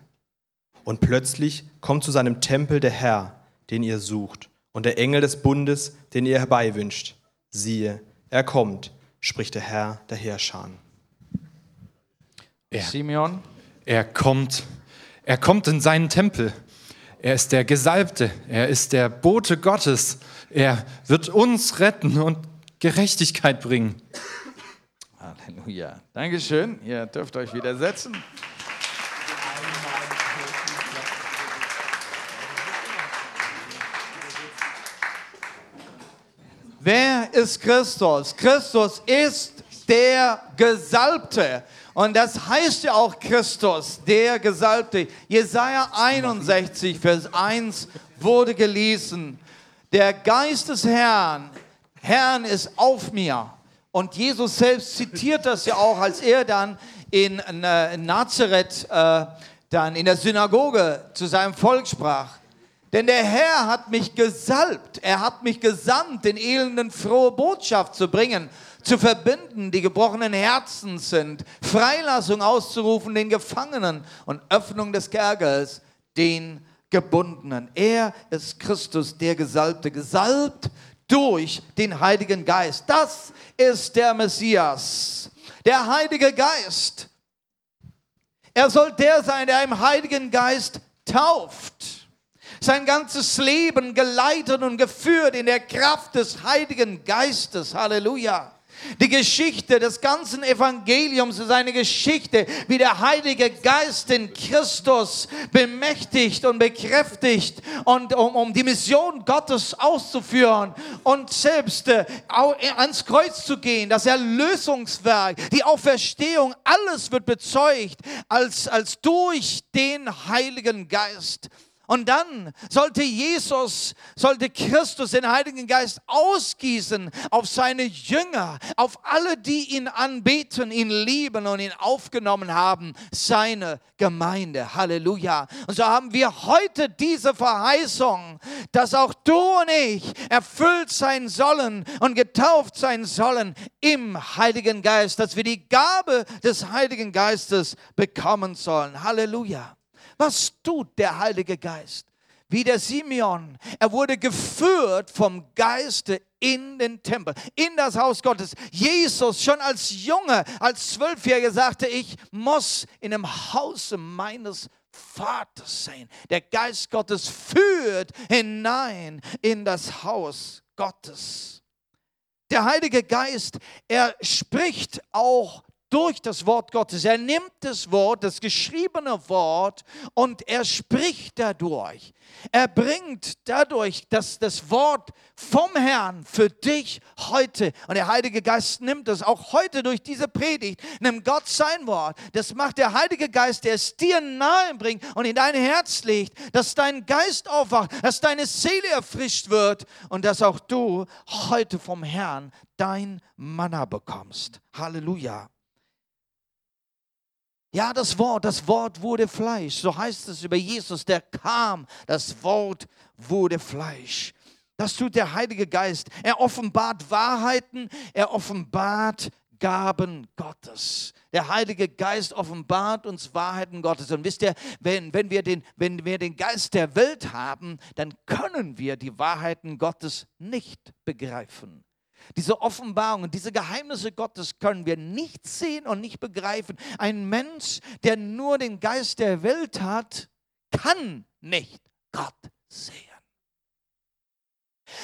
Und plötzlich kommt zu seinem Tempel der Herr, den ihr sucht, und der Engel des Bundes, den ihr herbeiwünscht. Siehe, er kommt, spricht der Herr der Heerscharen. Er, Simeon, er kommt, er kommt in seinen Tempel. Er ist der Gesalbte, er ist der Bote Gottes. Er wird uns retten und Gerechtigkeit bringen. Halleluja. Dankeschön. Ihr dürft euch wieder setzen. Wer ist Christus? Christus ist der Gesalbte. Und das heißt ja auch Christus, der Gesalbte. Jesaja 61, Vers 1 wurde gelesen. Der Geist des Herrn, Herrn ist auf mir. Und Jesus selbst zitiert das ja auch, als er dann in, äh, Nazareth äh, dann in der Synagoge zu seinem Volk sprach. Denn der Herr hat mich gesalbt, er hat mich gesandt, den Elenden frohe Botschaft zu bringen, zu verbinden, die gebrochenen Herzen sind, Freilassung auszurufen den Gefangenen und Öffnung des Kerkers den Gebundenen. Er ist Christus, der Gesalbte, gesalbt durch den Heiligen Geist. Das ist der Messias, der Heilige Geist. Er soll der sein, der im Heiligen Geist tauft. Sein ganzes Leben geleitet und geführt in der Kraft des Heiligen Geistes. Halleluja. Die Geschichte des ganzen Evangeliums ist eine Geschichte, wie der Heilige Geist in Christus bemächtigt und bekräftigt und um, um die Mission Gottes auszuführen und selbst äh, ans Kreuz zu gehen, das Erlösungswerk, die Auferstehung, alles wird bezeugt als, als durch den Heiligen Geist. Und dann sollte Jesus, sollte Christus den Heiligen Geist ausgießen auf seine Jünger, auf alle, die ihn anbeten, ihn lieben und ihn aufgenommen haben, seine Gemeinde. Halleluja. Und so haben wir heute diese Verheißung, dass auch du und ich erfüllt sein sollen und getauft sein sollen im Heiligen Geist, dass wir die Gabe des Heiligen Geistes bekommen sollen. Halleluja. Was tut der Heilige Geist? Wie der Simeon. Er wurde geführt vom Geiste in den Tempel, in das Haus Gottes. Jesus schon als Junge, als Zwölfjähriger sagte, ich muss in dem Hause meines Vaters sein. Der Geist Gottes führt hinein in das Haus Gottes. Der Heilige Geist, er spricht auch durch das Wort Gottes. Er nimmt das Wort, das geschriebene Wort und er spricht dadurch. Er bringt dadurch das, das Wort vom Herrn für dich heute. Und der Heilige Geist nimmt es auch heute durch diese Predigt. Nimmt Gott sein Wort. Das macht der Heilige Geist, der es dir nahe bringt und in dein Herz legt, dass dein Geist aufwacht, dass deine Seele erfrischt wird und dass auch du heute vom Herrn dein Manna bekommst. Halleluja. Ja, das Wort, das Wort wurde Fleisch. So heißt es über Jesus, der kam. Das Wort wurde Fleisch. Das tut der Heilige Geist. Er offenbart Wahrheiten, er offenbart Gaben Gottes. Der Heilige Geist offenbart uns Wahrheiten Gottes. Und wisst ihr, wenn, wenn, wir den, wenn wir den Geist der Welt haben, dann können wir die Wahrheiten Gottes nicht begreifen. Diese Offenbarungen, diese Geheimnisse Gottes können wir nicht sehen und nicht begreifen. Ein Mensch, der nur den Geist der Welt hat, kann nicht Gott sehen.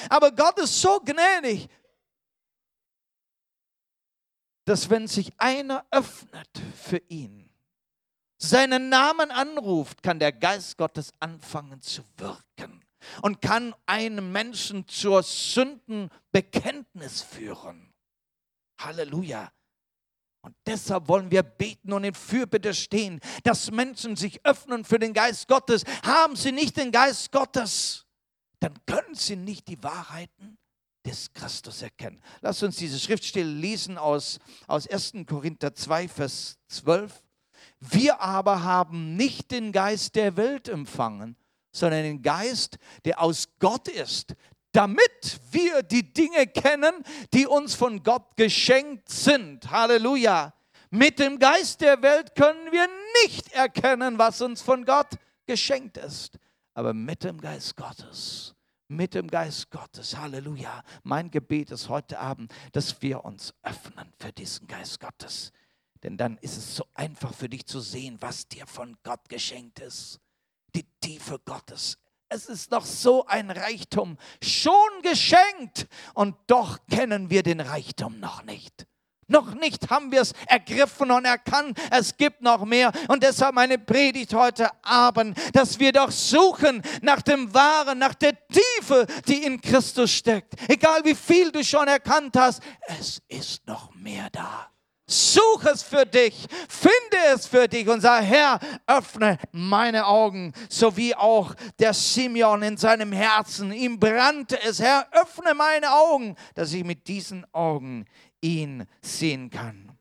Aber Gott ist so gnädig, dass wenn sich einer öffnet für ihn, seinen Namen anruft, kann der Geist Gottes anfangen zu wirken und kann einen Menschen zur Sündenbekenntnis führen. Halleluja. Und deshalb wollen wir beten und in Fürbitte stehen, dass Menschen sich öffnen für den Geist Gottes. Haben sie nicht den Geist Gottes, dann können sie nicht die Wahrheiten des Christus erkennen. Lass uns diese Schriftstelle lesen aus, aus 1. Korinther 2, Vers 12. Wir aber haben nicht den Geist der Welt empfangen, sondern den Geist, der aus Gott ist, damit wir die Dinge kennen, die uns von Gott geschenkt sind. Halleluja. Mit dem Geist der Welt können wir nicht erkennen, was uns von Gott geschenkt ist. Aber mit dem Geist Gottes, mit dem Geist Gottes, Halleluja. Mein Gebet ist heute Abend, dass wir uns öffnen für diesen Geist Gottes. Denn dann ist es so einfach für dich zu sehen, was dir von Gott geschenkt ist. Die Tiefe Gottes. Es ist noch so ein Reichtum, schon geschenkt. Und doch kennen wir den Reichtum noch nicht. Noch nicht haben wir es ergriffen und erkannt. Es gibt noch mehr. Und deshalb meine Predigt heute Abend, dass wir doch suchen nach dem Wahren, nach der Tiefe, die in Christus steckt. Egal wie viel du schon erkannt hast, es ist noch mehr da. Such es für dich, finde es für dich und sag, Herr, öffne meine Augen, so wie auch der Simeon in seinem Herzen. Ihm brannte es, Herr, öffne meine Augen, dass ich mit diesen Augen ihn sehen kann.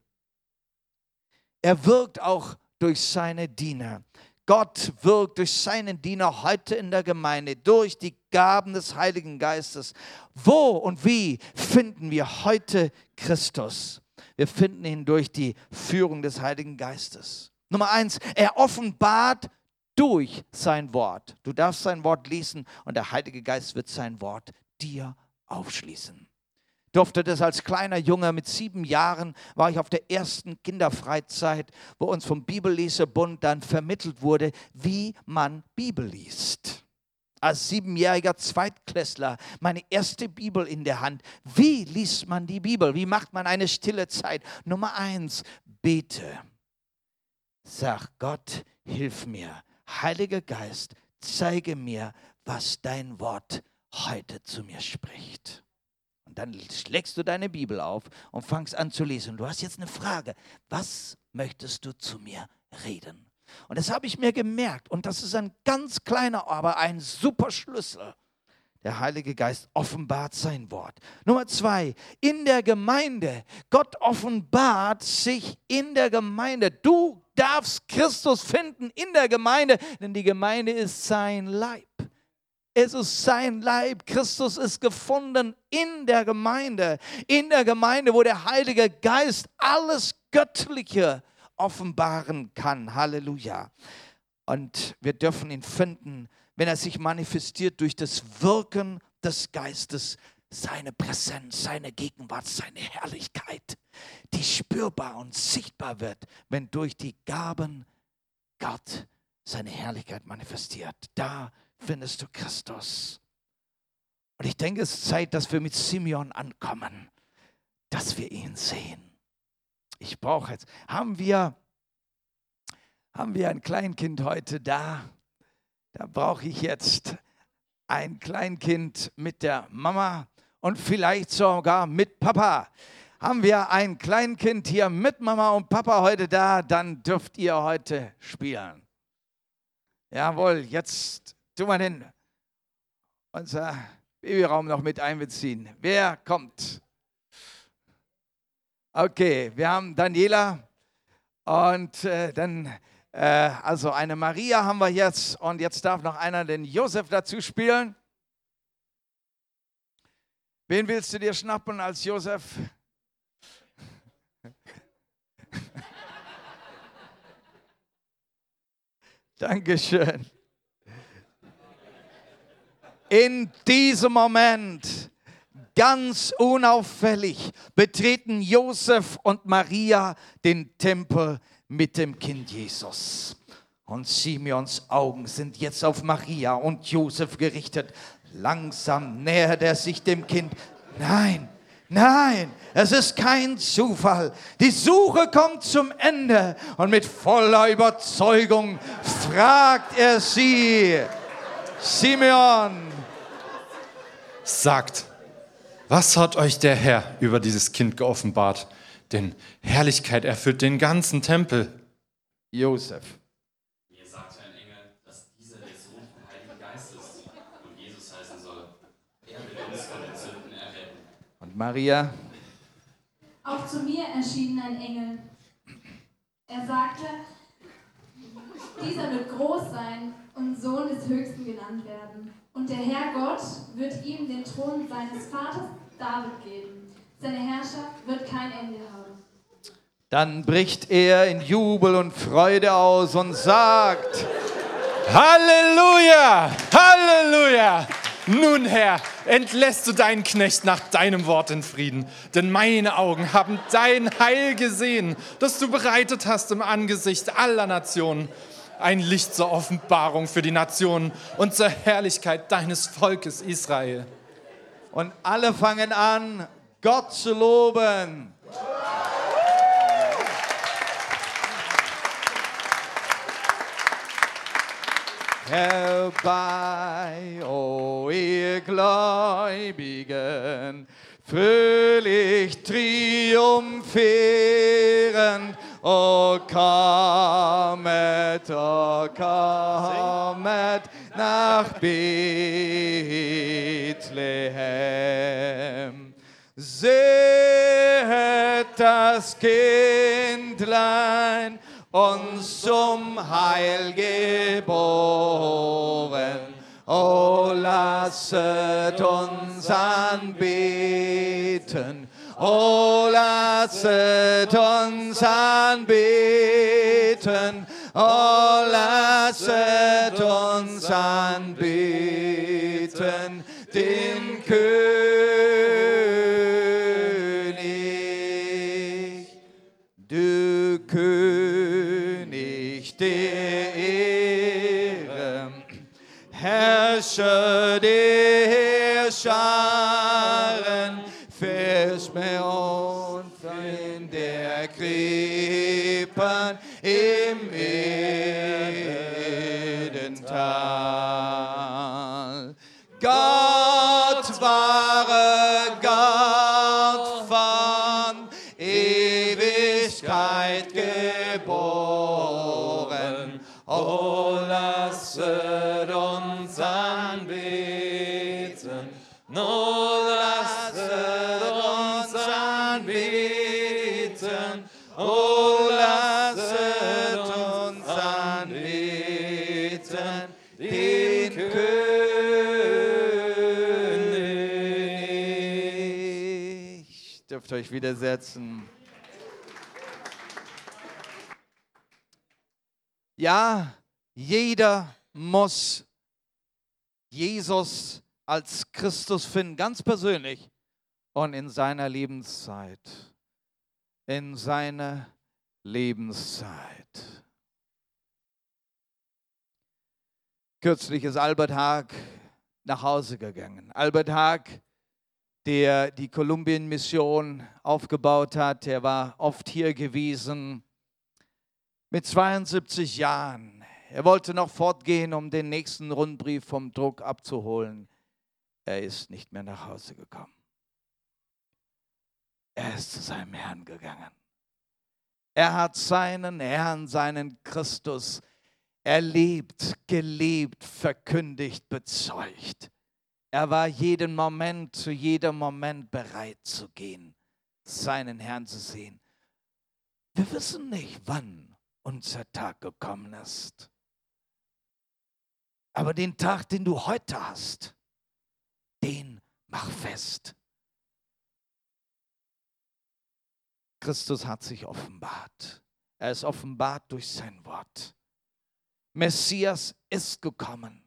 Er wirkt auch durch seine Diener. Gott wirkt durch seinen Diener heute in der Gemeinde, durch die Gaben des Heiligen Geistes. Wo und wie finden wir heute Christus? Wir finden ihn durch die Führung des Heiligen Geistes. Nummer eins, er offenbart durch sein Wort. Du darfst sein Wort lesen und der Heilige Geist wird sein Wort dir aufschließen durfte das als kleiner Junge mit sieben Jahren, war ich auf der ersten Kinderfreizeit, wo uns vom Bibellesebund dann vermittelt wurde, wie man Bibel liest. Als siebenjähriger Zweitklässler meine erste Bibel in der Hand. Wie liest man die Bibel? Wie macht man eine stille Zeit? Nummer eins, bete. Sag Gott, hilf mir. Heiliger Geist, zeige mir, was dein Wort heute zu mir spricht. Und dann schlägst du deine Bibel auf und fangst an zu lesen. Du hast jetzt eine Frage. Was möchtest du zu mir reden? Und das habe ich mir gemerkt. Und das ist ein ganz kleiner, aber ein super Schlüssel. Der Heilige Geist offenbart sein Wort. Nummer zwei, in der Gemeinde. Gott offenbart sich in der Gemeinde. Du darfst Christus finden in der Gemeinde, denn die Gemeinde ist sein Leib. Es ist sein Leib. Christus ist gefunden in der Gemeinde. In der Gemeinde, wo der Heilige Geist alles Göttliche offenbaren kann. Halleluja. Und wir dürfen ihn finden, wenn er sich manifestiert durch das Wirken des Geistes, seine Präsenz, seine Gegenwart, seine Herrlichkeit, die spürbar und sichtbar wird, wenn durch die Gaben Gott seine Herrlichkeit manifestiert. Da findest du Christus. Und ich denke, es ist Zeit, dass wir mit Simeon ankommen, dass wir ihn sehen. Ich brauche jetzt, haben wir, haben wir ein Kleinkind heute da? Da brauche ich jetzt ein Kleinkind mit der Mama und vielleicht sogar mit Papa. Haben wir ein Kleinkind hier mit Mama und Papa heute da, dann dürft ihr heute spielen. Jawohl, jetzt tun wir den unser Babyraum noch mit einbeziehen. Wer kommt? Okay, wir haben Daniela und äh, dann, äh, also eine Maria haben wir jetzt und jetzt darf noch einer den Josef dazu spielen. Wen willst du dir schnappen als Josef? <laughs> Dankeschön. In diesem Moment, ganz unauffällig, betreten Josef und Maria den Tempel mit dem Kind Jesus. Und Simeons Augen sind jetzt auf Maria und Josef gerichtet. Langsam nähert er sich dem Kind. Nein, Nein, es ist kein Zufall. Die Suche kommt zum Ende und mit voller Überzeugung fragt er sie, Simeon, sagt, was hat euch der Herr über dieses Kind geoffenbart? Denn Herrlichkeit erfüllt den ganzen Tempel. Josef. Mir sagte ein Engel, dass dieser der Sohn vom Heiligen Geist ist und Jesus heißen soll. Er wird uns von den Sünden erretten. Und Maria. Auch zu mir erschien ein Engel. Er sagte, dieser wird groß sein und Sohn des Höchsten genannt werden. Und der Herr Gott wird ihm den Thron seines Vaters David geben. Seine Herrschaft wird kein Ende haben. dann bricht er in Jubel und Freude aus und sagt, Halleluja! Halleluja! Nun, Herr, entlässt du deinen Knecht nach deinem Wort in Frieden, denn meine Augen haben dein Heil gesehen, das du bereitet hast im Angesicht aller Nationen. Ein Licht zur Offenbarung für die Nationen und zur Herrlichkeit deines Volkes Israel. Und alle fangen an, Gott zu loben. Herbei, o ihr Gläubigen, fröhlich triumphierend, o kommet, o kommet nach Bethlehem. Sehet das Kindlein uns zum Heil geboren. O lasset uns anbeten. O lasset uns anbeten. O lasset uns anbeten. Den König. Widersetzen. Ja, jeder muss Jesus als Christus finden, ganz persönlich und in seiner Lebenszeit. In seiner Lebenszeit. Kürzlich ist Albert Haag nach Hause gegangen. Albert Haag, der die Kolumbien-Mission aufgebaut hat, der war oft hier gewesen mit 72 Jahren. Er wollte noch fortgehen, um den nächsten Rundbrief vom Druck abzuholen. Er ist nicht mehr nach Hause gekommen. Er ist zu seinem Herrn gegangen. Er hat seinen Herrn, seinen Christus erlebt, gelebt, verkündigt, bezeugt. Er war jeden Moment, zu jedem Moment bereit zu gehen, seinen Herrn zu sehen. Wir wissen nicht, wann unser Tag gekommen ist. Aber den Tag, den du heute hast, den mach fest. Christus hat sich offenbart. Er ist offenbart durch sein Wort. Messias ist gekommen.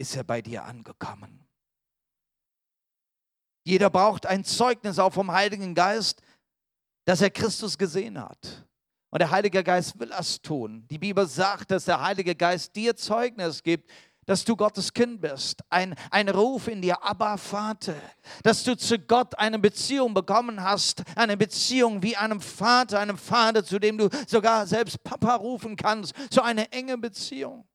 Ist er bei dir angekommen? Jeder braucht ein Zeugnis auch vom Heiligen Geist, dass er Christus gesehen hat. Und der Heilige Geist will das tun. Die Bibel sagt, dass der Heilige Geist dir Zeugnis gibt, dass du Gottes Kind bist. Ein, ein Ruf in dir, Abba Vater. Dass du zu Gott eine Beziehung bekommen hast. Eine Beziehung wie einem Vater, einem Vater, zu dem du sogar selbst Papa rufen kannst. So eine enge Beziehung.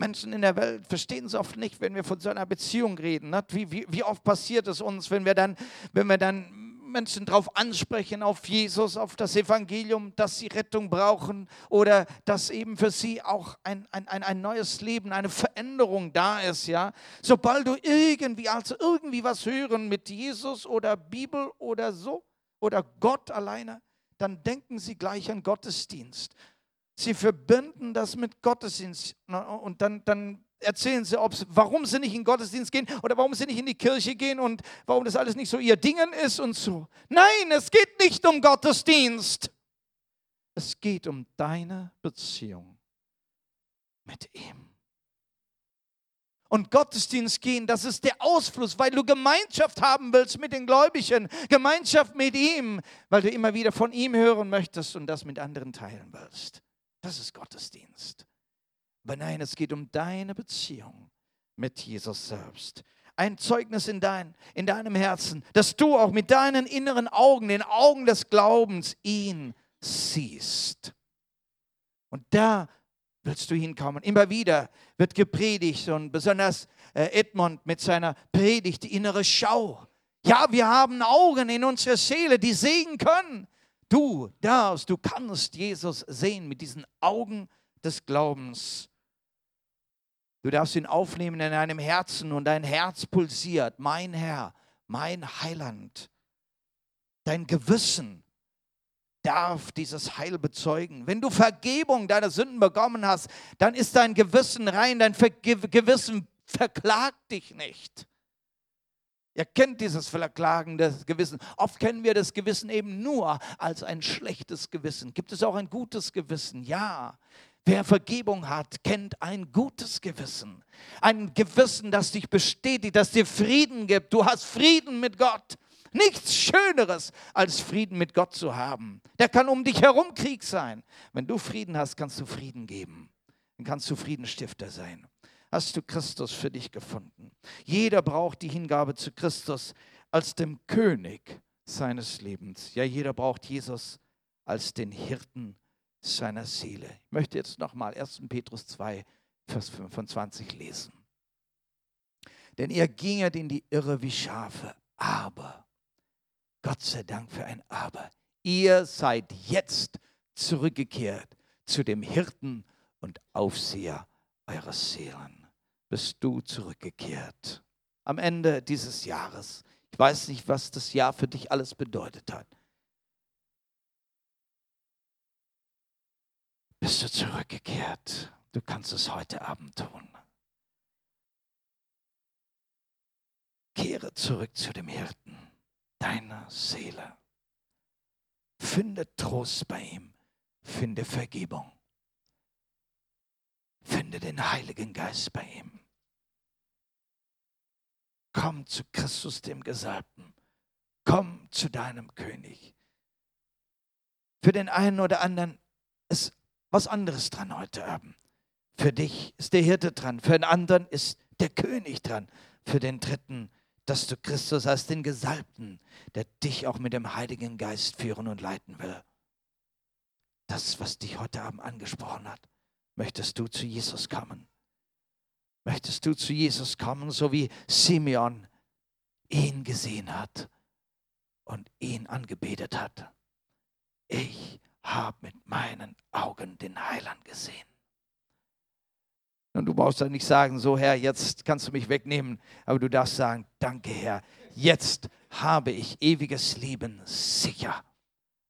Menschen in der Welt verstehen es oft nicht, wenn wir von so einer Beziehung reden. ne? Wie, wie, wie oft passiert es uns, wenn wir dann, wenn wir dann Menschen darauf ansprechen, auf Jesus, auf das Evangelium, dass sie Rettung brauchen oder dass eben für sie auch ein, ein, ein, neues Leben, eine Veränderung da ist. Ja? Sobald du irgendwie, also irgendwie was hören mit Jesus oder Bibel oder so oder Gott alleine, dann denken sie gleich an Gottesdienst. Sie verbinden das mit Gottesdienst. Und dann, dann erzählen sie, ob's, warum sie nicht in Gottesdienst gehen oder warum sie nicht in die Kirche gehen und warum das alles nicht so ihr Dingen ist und so. Nein, es geht nicht um Gottesdienst. Es geht um deine Beziehung mit ihm. Und Gottesdienst gehen, das ist der Ausfluss, weil du Gemeinschaft haben willst mit den Gläubigen, Gemeinschaft mit ihm, weil du immer wieder von ihm hören möchtest und das mit anderen teilen willst. Das ist Gottesdienst. Aber nein, es geht um deine Beziehung mit Jesus selbst. Ein Zeugnis in, dein, in deinem Herzen, dass du auch mit deinen inneren Augen, den Augen des Glaubens, ihn siehst. Und da willst du hinkommen. Immer wieder wird gepredigt und besonders äh, Edmund mit seiner Predigt, die innere Schau. Ja, wir haben Augen in unserer Seele, die sehen können. Du darfst, du kannst Jesus sehen mit diesen Augen des Glaubens. Du darfst ihn aufnehmen in deinem Herzen und dein Herz pulsiert. Mein Herr, mein Heiland. Dein Gewissen darf dieses Heil bezeugen. Wenn du Vergebung deiner Sünden bekommen hast, dann ist dein Gewissen rein, dein Gewissen verklagt dich nicht. Ihr kennt dieses verklagende Gewissen. Oft kennen wir das Gewissen eben nur als ein schlechtes Gewissen. Gibt es auch ein gutes Gewissen? Ja. Wer Vergebung hat, kennt ein gutes Gewissen. Ein Gewissen, das dich bestätigt, das dir Frieden gibt. Du hast Frieden mit Gott. Nichts Schöneres, als Frieden mit Gott zu haben. Der kann um dich herum Krieg sein. Wenn du Frieden hast, kannst du Frieden geben. Dann kannst du Friedenstifter sein. Hast du Christus für dich gefunden. Jeder braucht die Hingabe zu Christus als dem König seines Lebens. Ja, jeder braucht Jesus als den Hirten seiner Seele. Ich möchte jetzt nochmal 1. Petrus 2, Vers 25 lesen. Denn ihr ginget in die Irre wie Schafe, aber, Gott sei Dank für ein Aber, ihr seid jetzt zurückgekehrt zu dem Hirten und Aufseher eurer Seelen. Bist du zurückgekehrt? Am Ende dieses Jahres. Ich weiß nicht, was das Jahr für dich alles bedeutet hat. bist du zurückgekehrt. Du kannst es heute Abend tun. Kehre zurück zu dem Hirten deiner Seele. Finde Trost bei ihm. Finde Vergebung. Finde den Heiligen Geist bei ihm. Komm zu Christus dem Gesalbten. Komm zu deinem König. Für den einen oder anderen ist was anderes dran heute Abend. Für dich ist der Hirte dran, für den anderen ist der König dran, für den dritten, dass du Christus als den Gesalbten, der dich auch mit dem Heiligen Geist führen und leiten will. Das, was dich heute Abend angesprochen hat, möchtest du zu Jesus kommen. Möchtest du zu Jesus kommen, so wie Simeon ihn gesehen hat und ihn angebetet hat. Ich habe mit meinen Augen den Heiland gesehen. Und du brauchst dann nicht sagen, so Herr, jetzt kannst du mich wegnehmen, aber du darfst sagen, danke Herr, jetzt habe ich ewiges Leben sicher,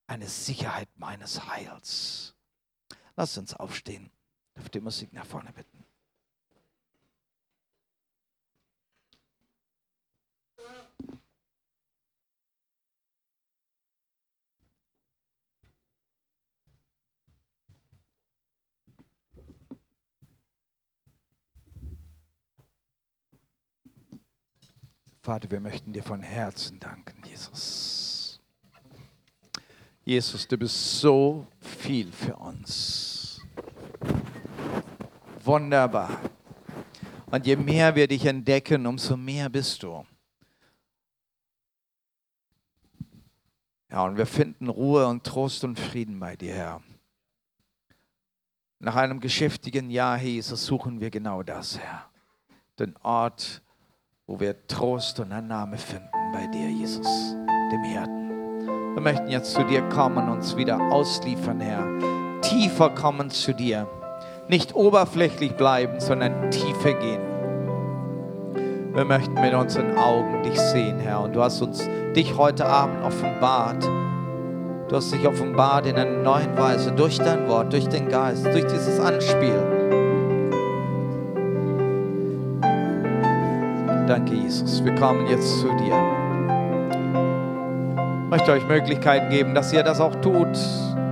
eine Sicherheit meines Heils. Lass uns aufstehen, auf die Musik nach vorne bitten. Vater, wir möchten dir von Herzen danken, Jesus. Jesus, du bist so viel für uns. Wunderbar. Und je mehr wir dich entdecken, umso mehr bist du. Ja, und wir finden Ruhe und Trost und Frieden bei dir, Herr. Nach einem geschäftigen Jahr, Jesus, suchen wir genau das, Herr. Den Ort, wo wir Trost und Annahme finden bei dir, Jesus, dem Hirten. Wir möchten jetzt zu dir kommen, uns wieder ausliefern, Herr. Tiefer kommen zu dir. Nicht oberflächlich bleiben, sondern tiefer gehen. Wir möchten mit unseren Augen dich sehen, Herr. Und du hast uns dich heute Abend offenbart. Du hast dich offenbart in einer neuen Weise durch dein Wort, durch den Geist, durch dieses Anspiel. Danke, Jesus. Wir kommen jetzt zu dir. Ich möchte euch Möglichkeiten geben, dass ihr das auch tut.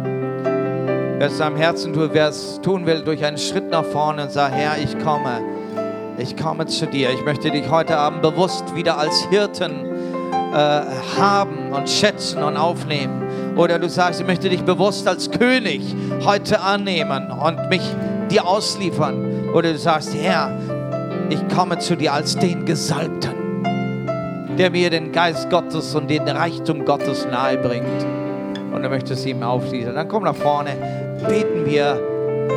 Wer es am Herzen tut, wer es tun will, durch einen Schritt nach vorne und sagt, Herr, ich komme. Ich komme zu dir. Ich möchte dich heute Abend bewusst wieder als Hirten äh, haben und schätzen und aufnehmen. Oder du sagst, ich möchte dich bewusst als König heute annehmen und mich dir ausliefern. Oder du sagst, Herr, ich komme zu dir als den Gesalbten, der mir den Geist Gottes und den Reichtum Gottes nahebringt. Und du möchtest ihm aufliefern. Dann komm nach vorne, beten wir,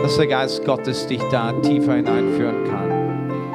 dass der Geist Gottes dich da tiefer hineinführen kann.